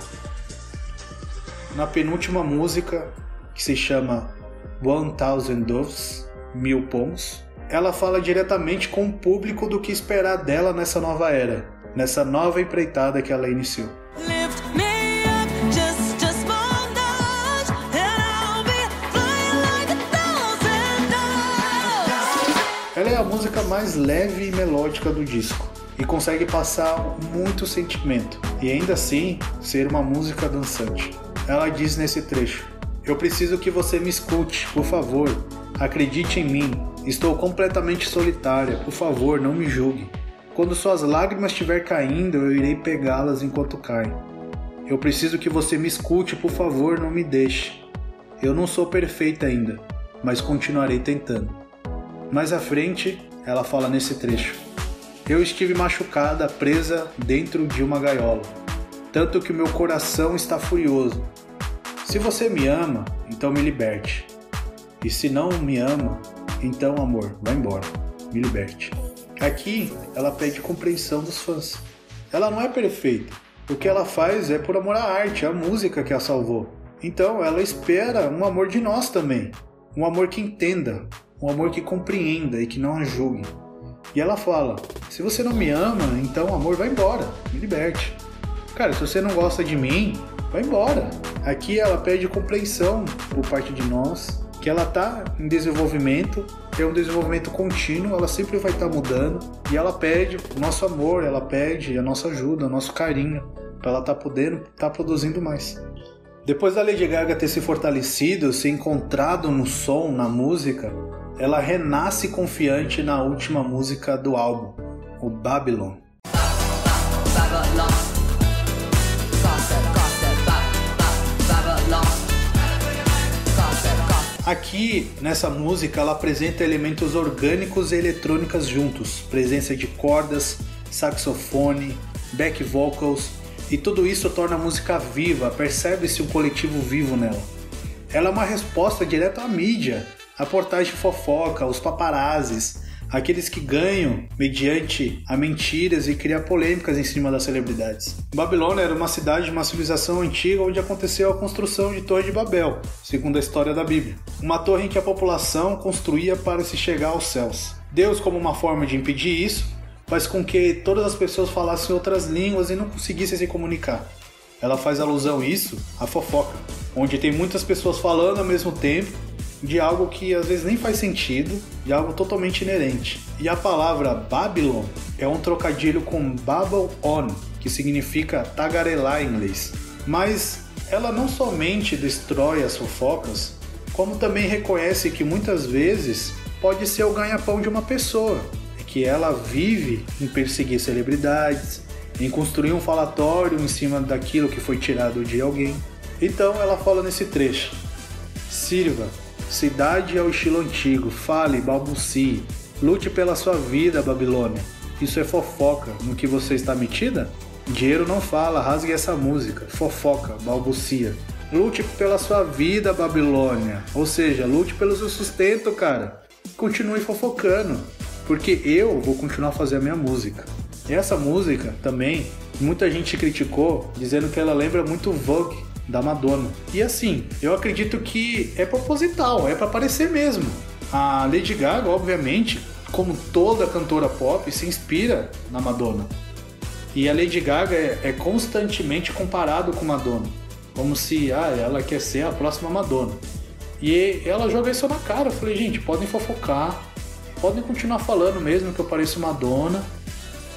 Na penúltima música, que se chama One Thousand Doves, Mil Pombos, ela fala diretamente com o público do que esperar dela nessa nova era, nessa nova empreitada que ela iniciou. Ela é a música mais leve e melódica do disco e consegue passar muito sentimento e ainda assim ser uma música dançante. Ela diz nesse trecho: Eu preciso que você me escute, por favor. Acredite em mim. Estou completamente solitária. Por favor, não me julgue. Quando suas lágrimas estiver caindo, eu irei pegá-las enquanto caem. Eu preciso que você me escute, por favor, não me deixe. Eu não sou perfeita ainda, mas continuarei tentando. Mais à frente, ela fala nesse trecho: Eu estive machucada, presa dentro de uma gaiola, tanto que meu coração está furioso. Se você me ama, então me liberte. E se não me ama, então amor, vá embora, me liberte. Aqui, ela pede compreensão dos fãs. Ela não é perfeita. O que ela faz é por amor à arte, à música que a salvou. Então, ela espera um amor de nós também. Um amor que entenda, um amor que compreenda e que não a julgue. E ela fala: se você não me ama, então amor, vai embora, me liberte. Cara, se você não gosta de mim, vai embora. Aqui ela pede compreensão por parte de nós, que ela tá em desenvolvimento, é um desenvolvimento contínuo, ela sempre vai estar mudando e ela pede o nosso amor, ela pede a nossa ajuda, o nosso carinho, para ela estar podendo estar produzindo mais. Depois da Lady Gaga ter se fortalecido, se encontrado no som, na música, ela renasce confiante na última música do álbum, o Babylon. Aqui, nessa música, ela apresenta elementos orgânicos e eletrônicas juntos, presença de cordas, saxofone, back vocals, e tudo isso torna a música viva, percebe-se um coletivo vivo nela. Ela é uma resposta direta à mídia, à portagem fofoca, aos paparazzis, aqueles que ganham mediante a mentiras e criar polêmicas em cima das celebridades. Babilônia era uma cidade de uma civilização antiga onde aconteceu a construção de Torre de Babel, segundo a história da Bíblia. Uma torre em que a população construía para se chegar aos céus. Deus, como uma forma de impedir isso, faz com que todas as pessoas falassem outras línguas e não conseguissem se comunicar. Ela faz alusão a isso à fofoca, onde tem muitas pessoas falando ao mesmo tempo de algo que às vezes nem faz sentido, de algo totalmente inerente. E a palavra Babylon é um trocadilho com Babel on, que significa tagarelar em inglês. Mas ela não somente destrói as fofocas, como também reconhece que muitas vezes pode ser o ganha-pão de uma pessoa, que ela vive em perseguir celebridades, em construir um falatório em cima daquilo que foi tirado de alguém. Então ela fala nesse trecho: Sirva, cidade ao estilo antigo, fale, balbucie, lute pela sua vida, Babilônia. Isso é fofoca no que você está metida? Dinheiro não fala, rasgue essa música. Fofoca, balbucia. Lute pela sua vida, Babilônia. Ou seja, lute pelo seu sustento, cara. Continue fofocando, porque eu vou continuar fazer a minha música. E essa música também, muita gente criticou, dizendo que ela lembra muito Vogue da Madonna. E assim, eu acredito que é proposital, é para aparecer mesmo. A Lady Gaga, obviamente, como toda cantora pop, se inspira na Madonna. E a Lady Gaga é, é constantemente comparado com Madonna, como se ah, ela quer ser a próxima Madonna. E ela joga isso na cara. Eu falei, gente, podem fofocar, podem continuar falando mesmo que eu pareço Madonna.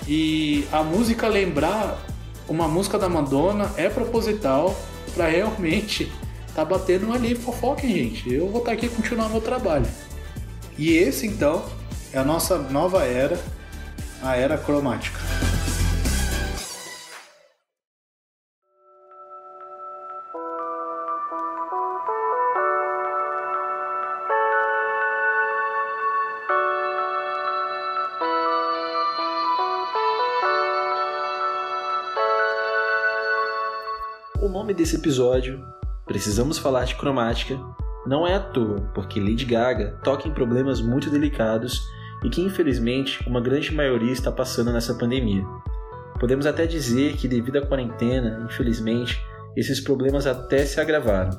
E a música lembrar uma música da Madonna é proposital pra realmente tá batendo ali fofoca, hein, gente. Eu vou estar aqui continuando meu trabalho. E esse então é a nossa nova era, a era cromática. Nome desse episódio, Precisamos Falar de Cromática, não é à toa, porque Lady Gaga toca em problemas muito delicados e que infelizmente uma grande maioria está passando nessa pandemia. Podemos até dizer que devido à quarentena, infelizmente, esses problemas até se agravaram.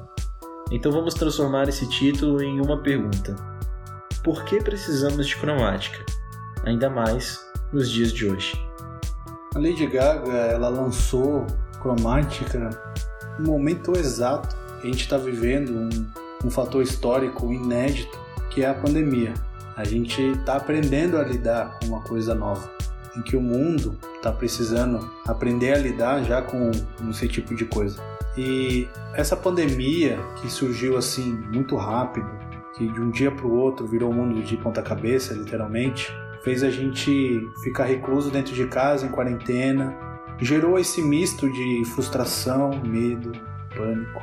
Então vamos transformar esse título em uma pergunta: Por que precisamos de cromática? Ainda mais nos dias de hoje. A Lady Gaga, ela lançou Cromática momento exato que a gente está vivendo um, um fator histórico inédito, que é a pandemia. A gente está aprendendo a lidar com uma coisa nova, em que o mundo está precisando aprender a lidar já com esse tipo de coisa. E essa pandemia que surgiu assim muito rápido, que de um dia para o outro virou o mundo de ponta cabeça, literalmente, fez a gente ficar recluso dentro de casa, em quarentena, gerou esse misto de frustração, medo, pânico.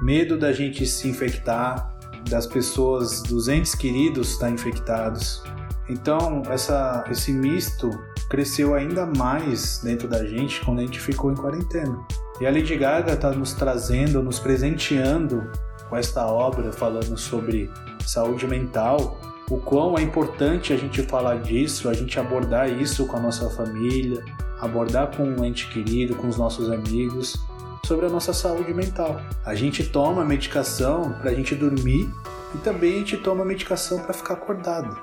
Medo da gente se infectar, das pessoas, dos entes queridos estar infectados. Então, essa, esse misto cresceu ainda mais dentro da gente quando a gente ficou em quarentena. E a Lady Gaga está nos trazendo, nos presenteando com esta obra falando sobre saúde mental, o quão é importante a gente falar disso, a gente abordar isso com a nossa família, abordar com um ente querido, com os nossos amigos, sobre a nossa saúde mental. A gente toma medicação para a gente dormir e também a gente toma medicação para ficar acordado.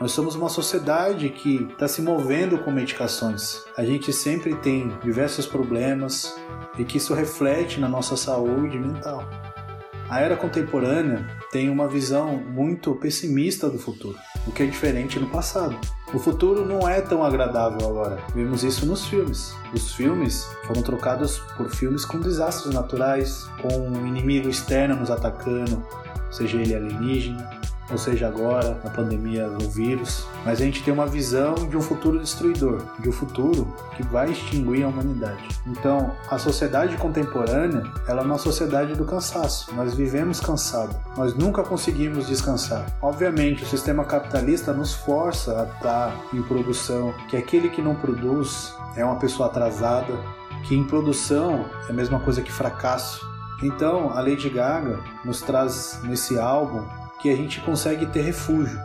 Nós somos uma sociedade que está se movendo com medicações. A gente sempre tem diversos problemas e que isso reflete na nossa saúde mental. A era contemporânea tem uma visão muito pessimista do futuro, o que é diferente no passado. O futuro não é tão agradável agora. Vemos isso nos filmes. Os filmes foram trocados por filmes com desastres naturais, com um inimigo externo nos atacando, seja ele alienígena, ou seja agora, na pandemia, o vírus. Mas a gente tem uma visão de um futuro destruidor, de um futuro que vai extinguir a humanidade. Então, a sociedade contemporânea, ela é uma sociedade do cansaço. Nós vivemos cansado. Nós nunca conseguimos descansar. Obviamente, o sistema capitalista nos força a estar em produção, que aquele que não produz é uma pessoa atrasada, que em produção é a mesma coisa que fracasso. Então, a Lady Gaga nos traz nesse álbum que a gente consegue ter refúgio.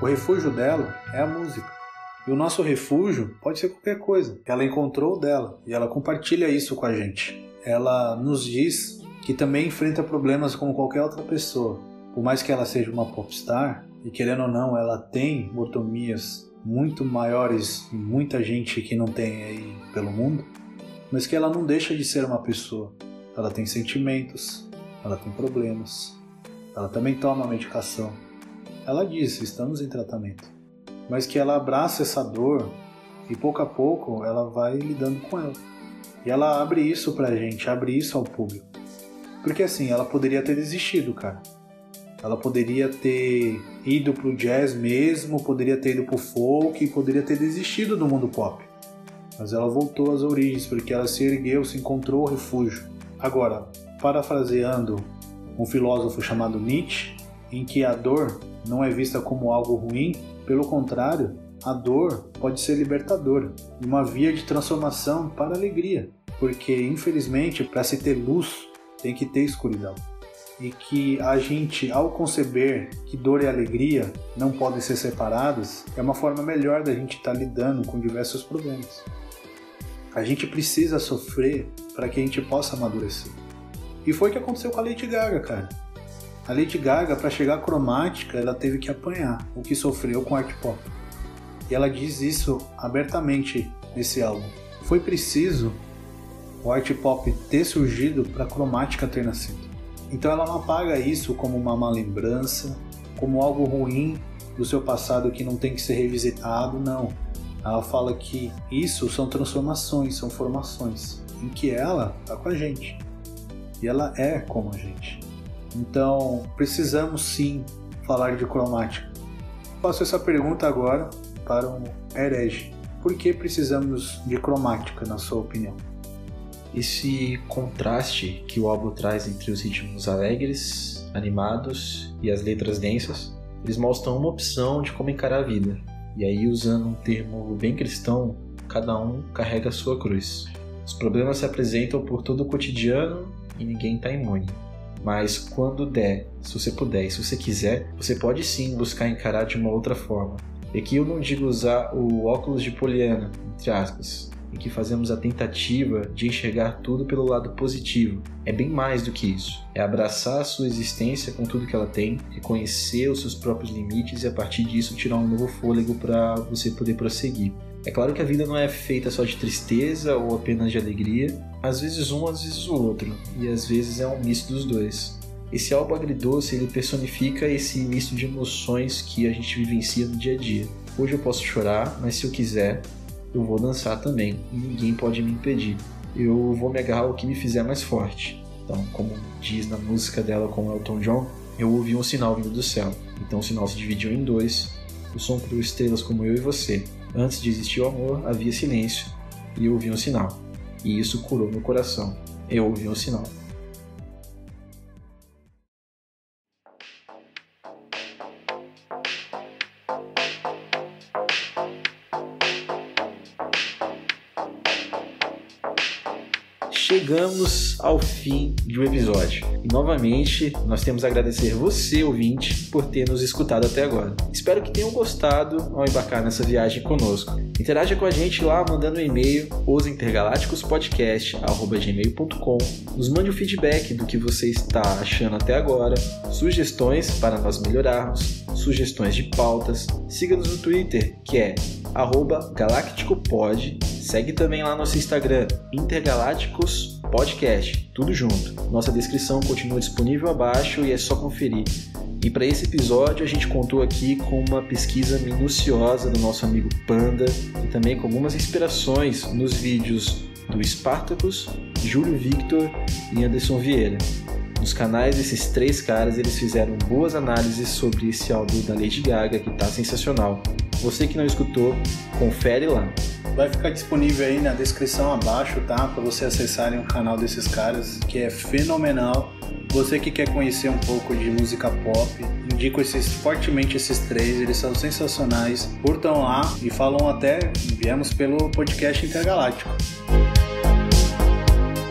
O refúgio dela é a música. E o nosso refúgio pode ser qualquer coisa. Ela encontrou dela e ela compartilha isso com a gente. Ela nos diz que também enfrenta problemas como qualquer outra pessoa. Por mais que ela seja uma popstar, e querendo ou não, ela tem mortomias muito maiores e muita gente que não tem aí pelo mundo, mas que ela não deixa de ser uma pessoa. Ela tem sentimentos, ela tem problemas, ela também toma medicação. Ela diz: estamos em tratamento. Mas que ela abraça essa dor e pouco a pouco ela vai lidando com ela. E ela abre isso pra gente, abre isso ao público. Porque assim, ela poderia ter desistido, cara. Ela poderia ter ido pro jazz mesmo, poderia ter ido pro folk, poderia ter desistido do mundo pop. Mas ela voltou às origens, porque ela se ergueu, se encontrou refúgio. Agora, parafraseando um filósofo chamado Nietzsche, em que a dor não é vista como algo ruim, pelo contrário, a dor pode ser libertadora, uma via de transformação para a alegria, porque infelizmente para se ter luz tem que ter escuridão. E que a gente, ao conceber que dor e alegria não podem ser separadas, é uma forma melhor da gente estar lidando com diversos problemas. A gente precisa sofrer para que a gente possa amadurecer. E foi o que aconteceu com a Lady Gaga, cara. A Lady Gaga, para chegar à cromática, ela teve que apanhar o que sofreu com art pop. E ela diz isso abertamente nesse álbum. Foi preciso o art pop ter surgido para a cromática ter nascido. Então ela não apaga isso como uma má lembrança, como algo ruim do seu passado que não tem que ser revisitado, não. Ela fala que isso são transformações, são formações, em que ela está com a gente. E ela é como a gente. Então, precisamos sim falar de cromática. Faço essa pergunta agora para um herege. Por que precisamos de cromática, na sua opinião? Esse contraste que o álbum traz entre os ritmos alegres, animados e as letras densas, eles mostram uma opção de como encarar a vida. E aí, usando um termo bem cristão, cada um carrega a sua cruz. Os problemas se apresentam por todo o cotidiano e ninguém está imune. Mas quando der, se você puder e se você quiser, você pode sim buscar encarar de uma outra forma. E aqui eu não digo usar o óculos de Poliana, entre aspas, em que fazemos a tentativa de enxergar tudo pelo lado positivo. É bem mais do que isso. É abraçar a sua existência com tudo que ela tem, reconhecer os seus próprios limites e a partir disso tirar um novo fôlego para você poder prosseguir. É claro que a vida não é feita só de tristeza ou apenas de alegria, às vezes um, às vezes o outro, e às vezes é um misto dos dois. Esse álbum agridoce ele personifica esse misto de emoções que a gente vivencia no dia a dia. Hoje eu posso chorar, mas se eu quiser, eu vou dançar também, e ninguém pode me impedir. Eu vou me agarrar ao que me fizer mais forte. Então, como diz na música dela com Elton John, eu ouvi um sinal vindo do céu. Então o sinal se dividiu em dois. O som criou estrelas como eu e você. Antes de existir o amor, havia silêncio, e eu ouvi um sinal. E isso curou meu coração. Eu ouvi um sinal. Chegamos ao fim de um episódio. E novamente, nós temos a agradecer você, ouvinte, por ter nos escutado até agora. Espero que tenham gostado ao embarcar nessa viagem conosco. Interaja com a gente lá mandando um e-mail osintergalácticospodcast.gmail.com Nos mande o feedback do que você está achando até agora, sugestões para nós melhorarmos, sugestões de pautas. Siga-nos no Twitter, que é arroba galacticopod. Segue também lá nosso Instagram, Intergalácticos Podcast, tudo junto. Nossa descrição continua disponível abaixo e é só conferir. E para esse episódio a gente contou aqui com uma pesquisa minuciosa do nosso amigo Panda e também com algumas inspirações nos vídeos do Spartacus, Júlio Victor e Anderson Vieira. Nos canais desses três caras eles fizeram boas análises sobre esse álbum da Lady Gaga que tá sensacional. Você que não escutou, confere lá. Vai ficar disponível aí na descrição abaixo, tá? Para você acessarem o canal desses caras, que é fenomenal. Você que quer conhecer um pouco de música pop, indico esses, fortemente esses três, eles são sensacionais. Curtam lá e falam até, viemos pelo podcast Intergaláctico.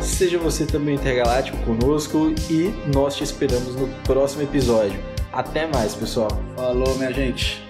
Seja você também intergaláctico conosco e nós te esperamos no próximo episódio. Até mais, pessoal! Falou, minha gente!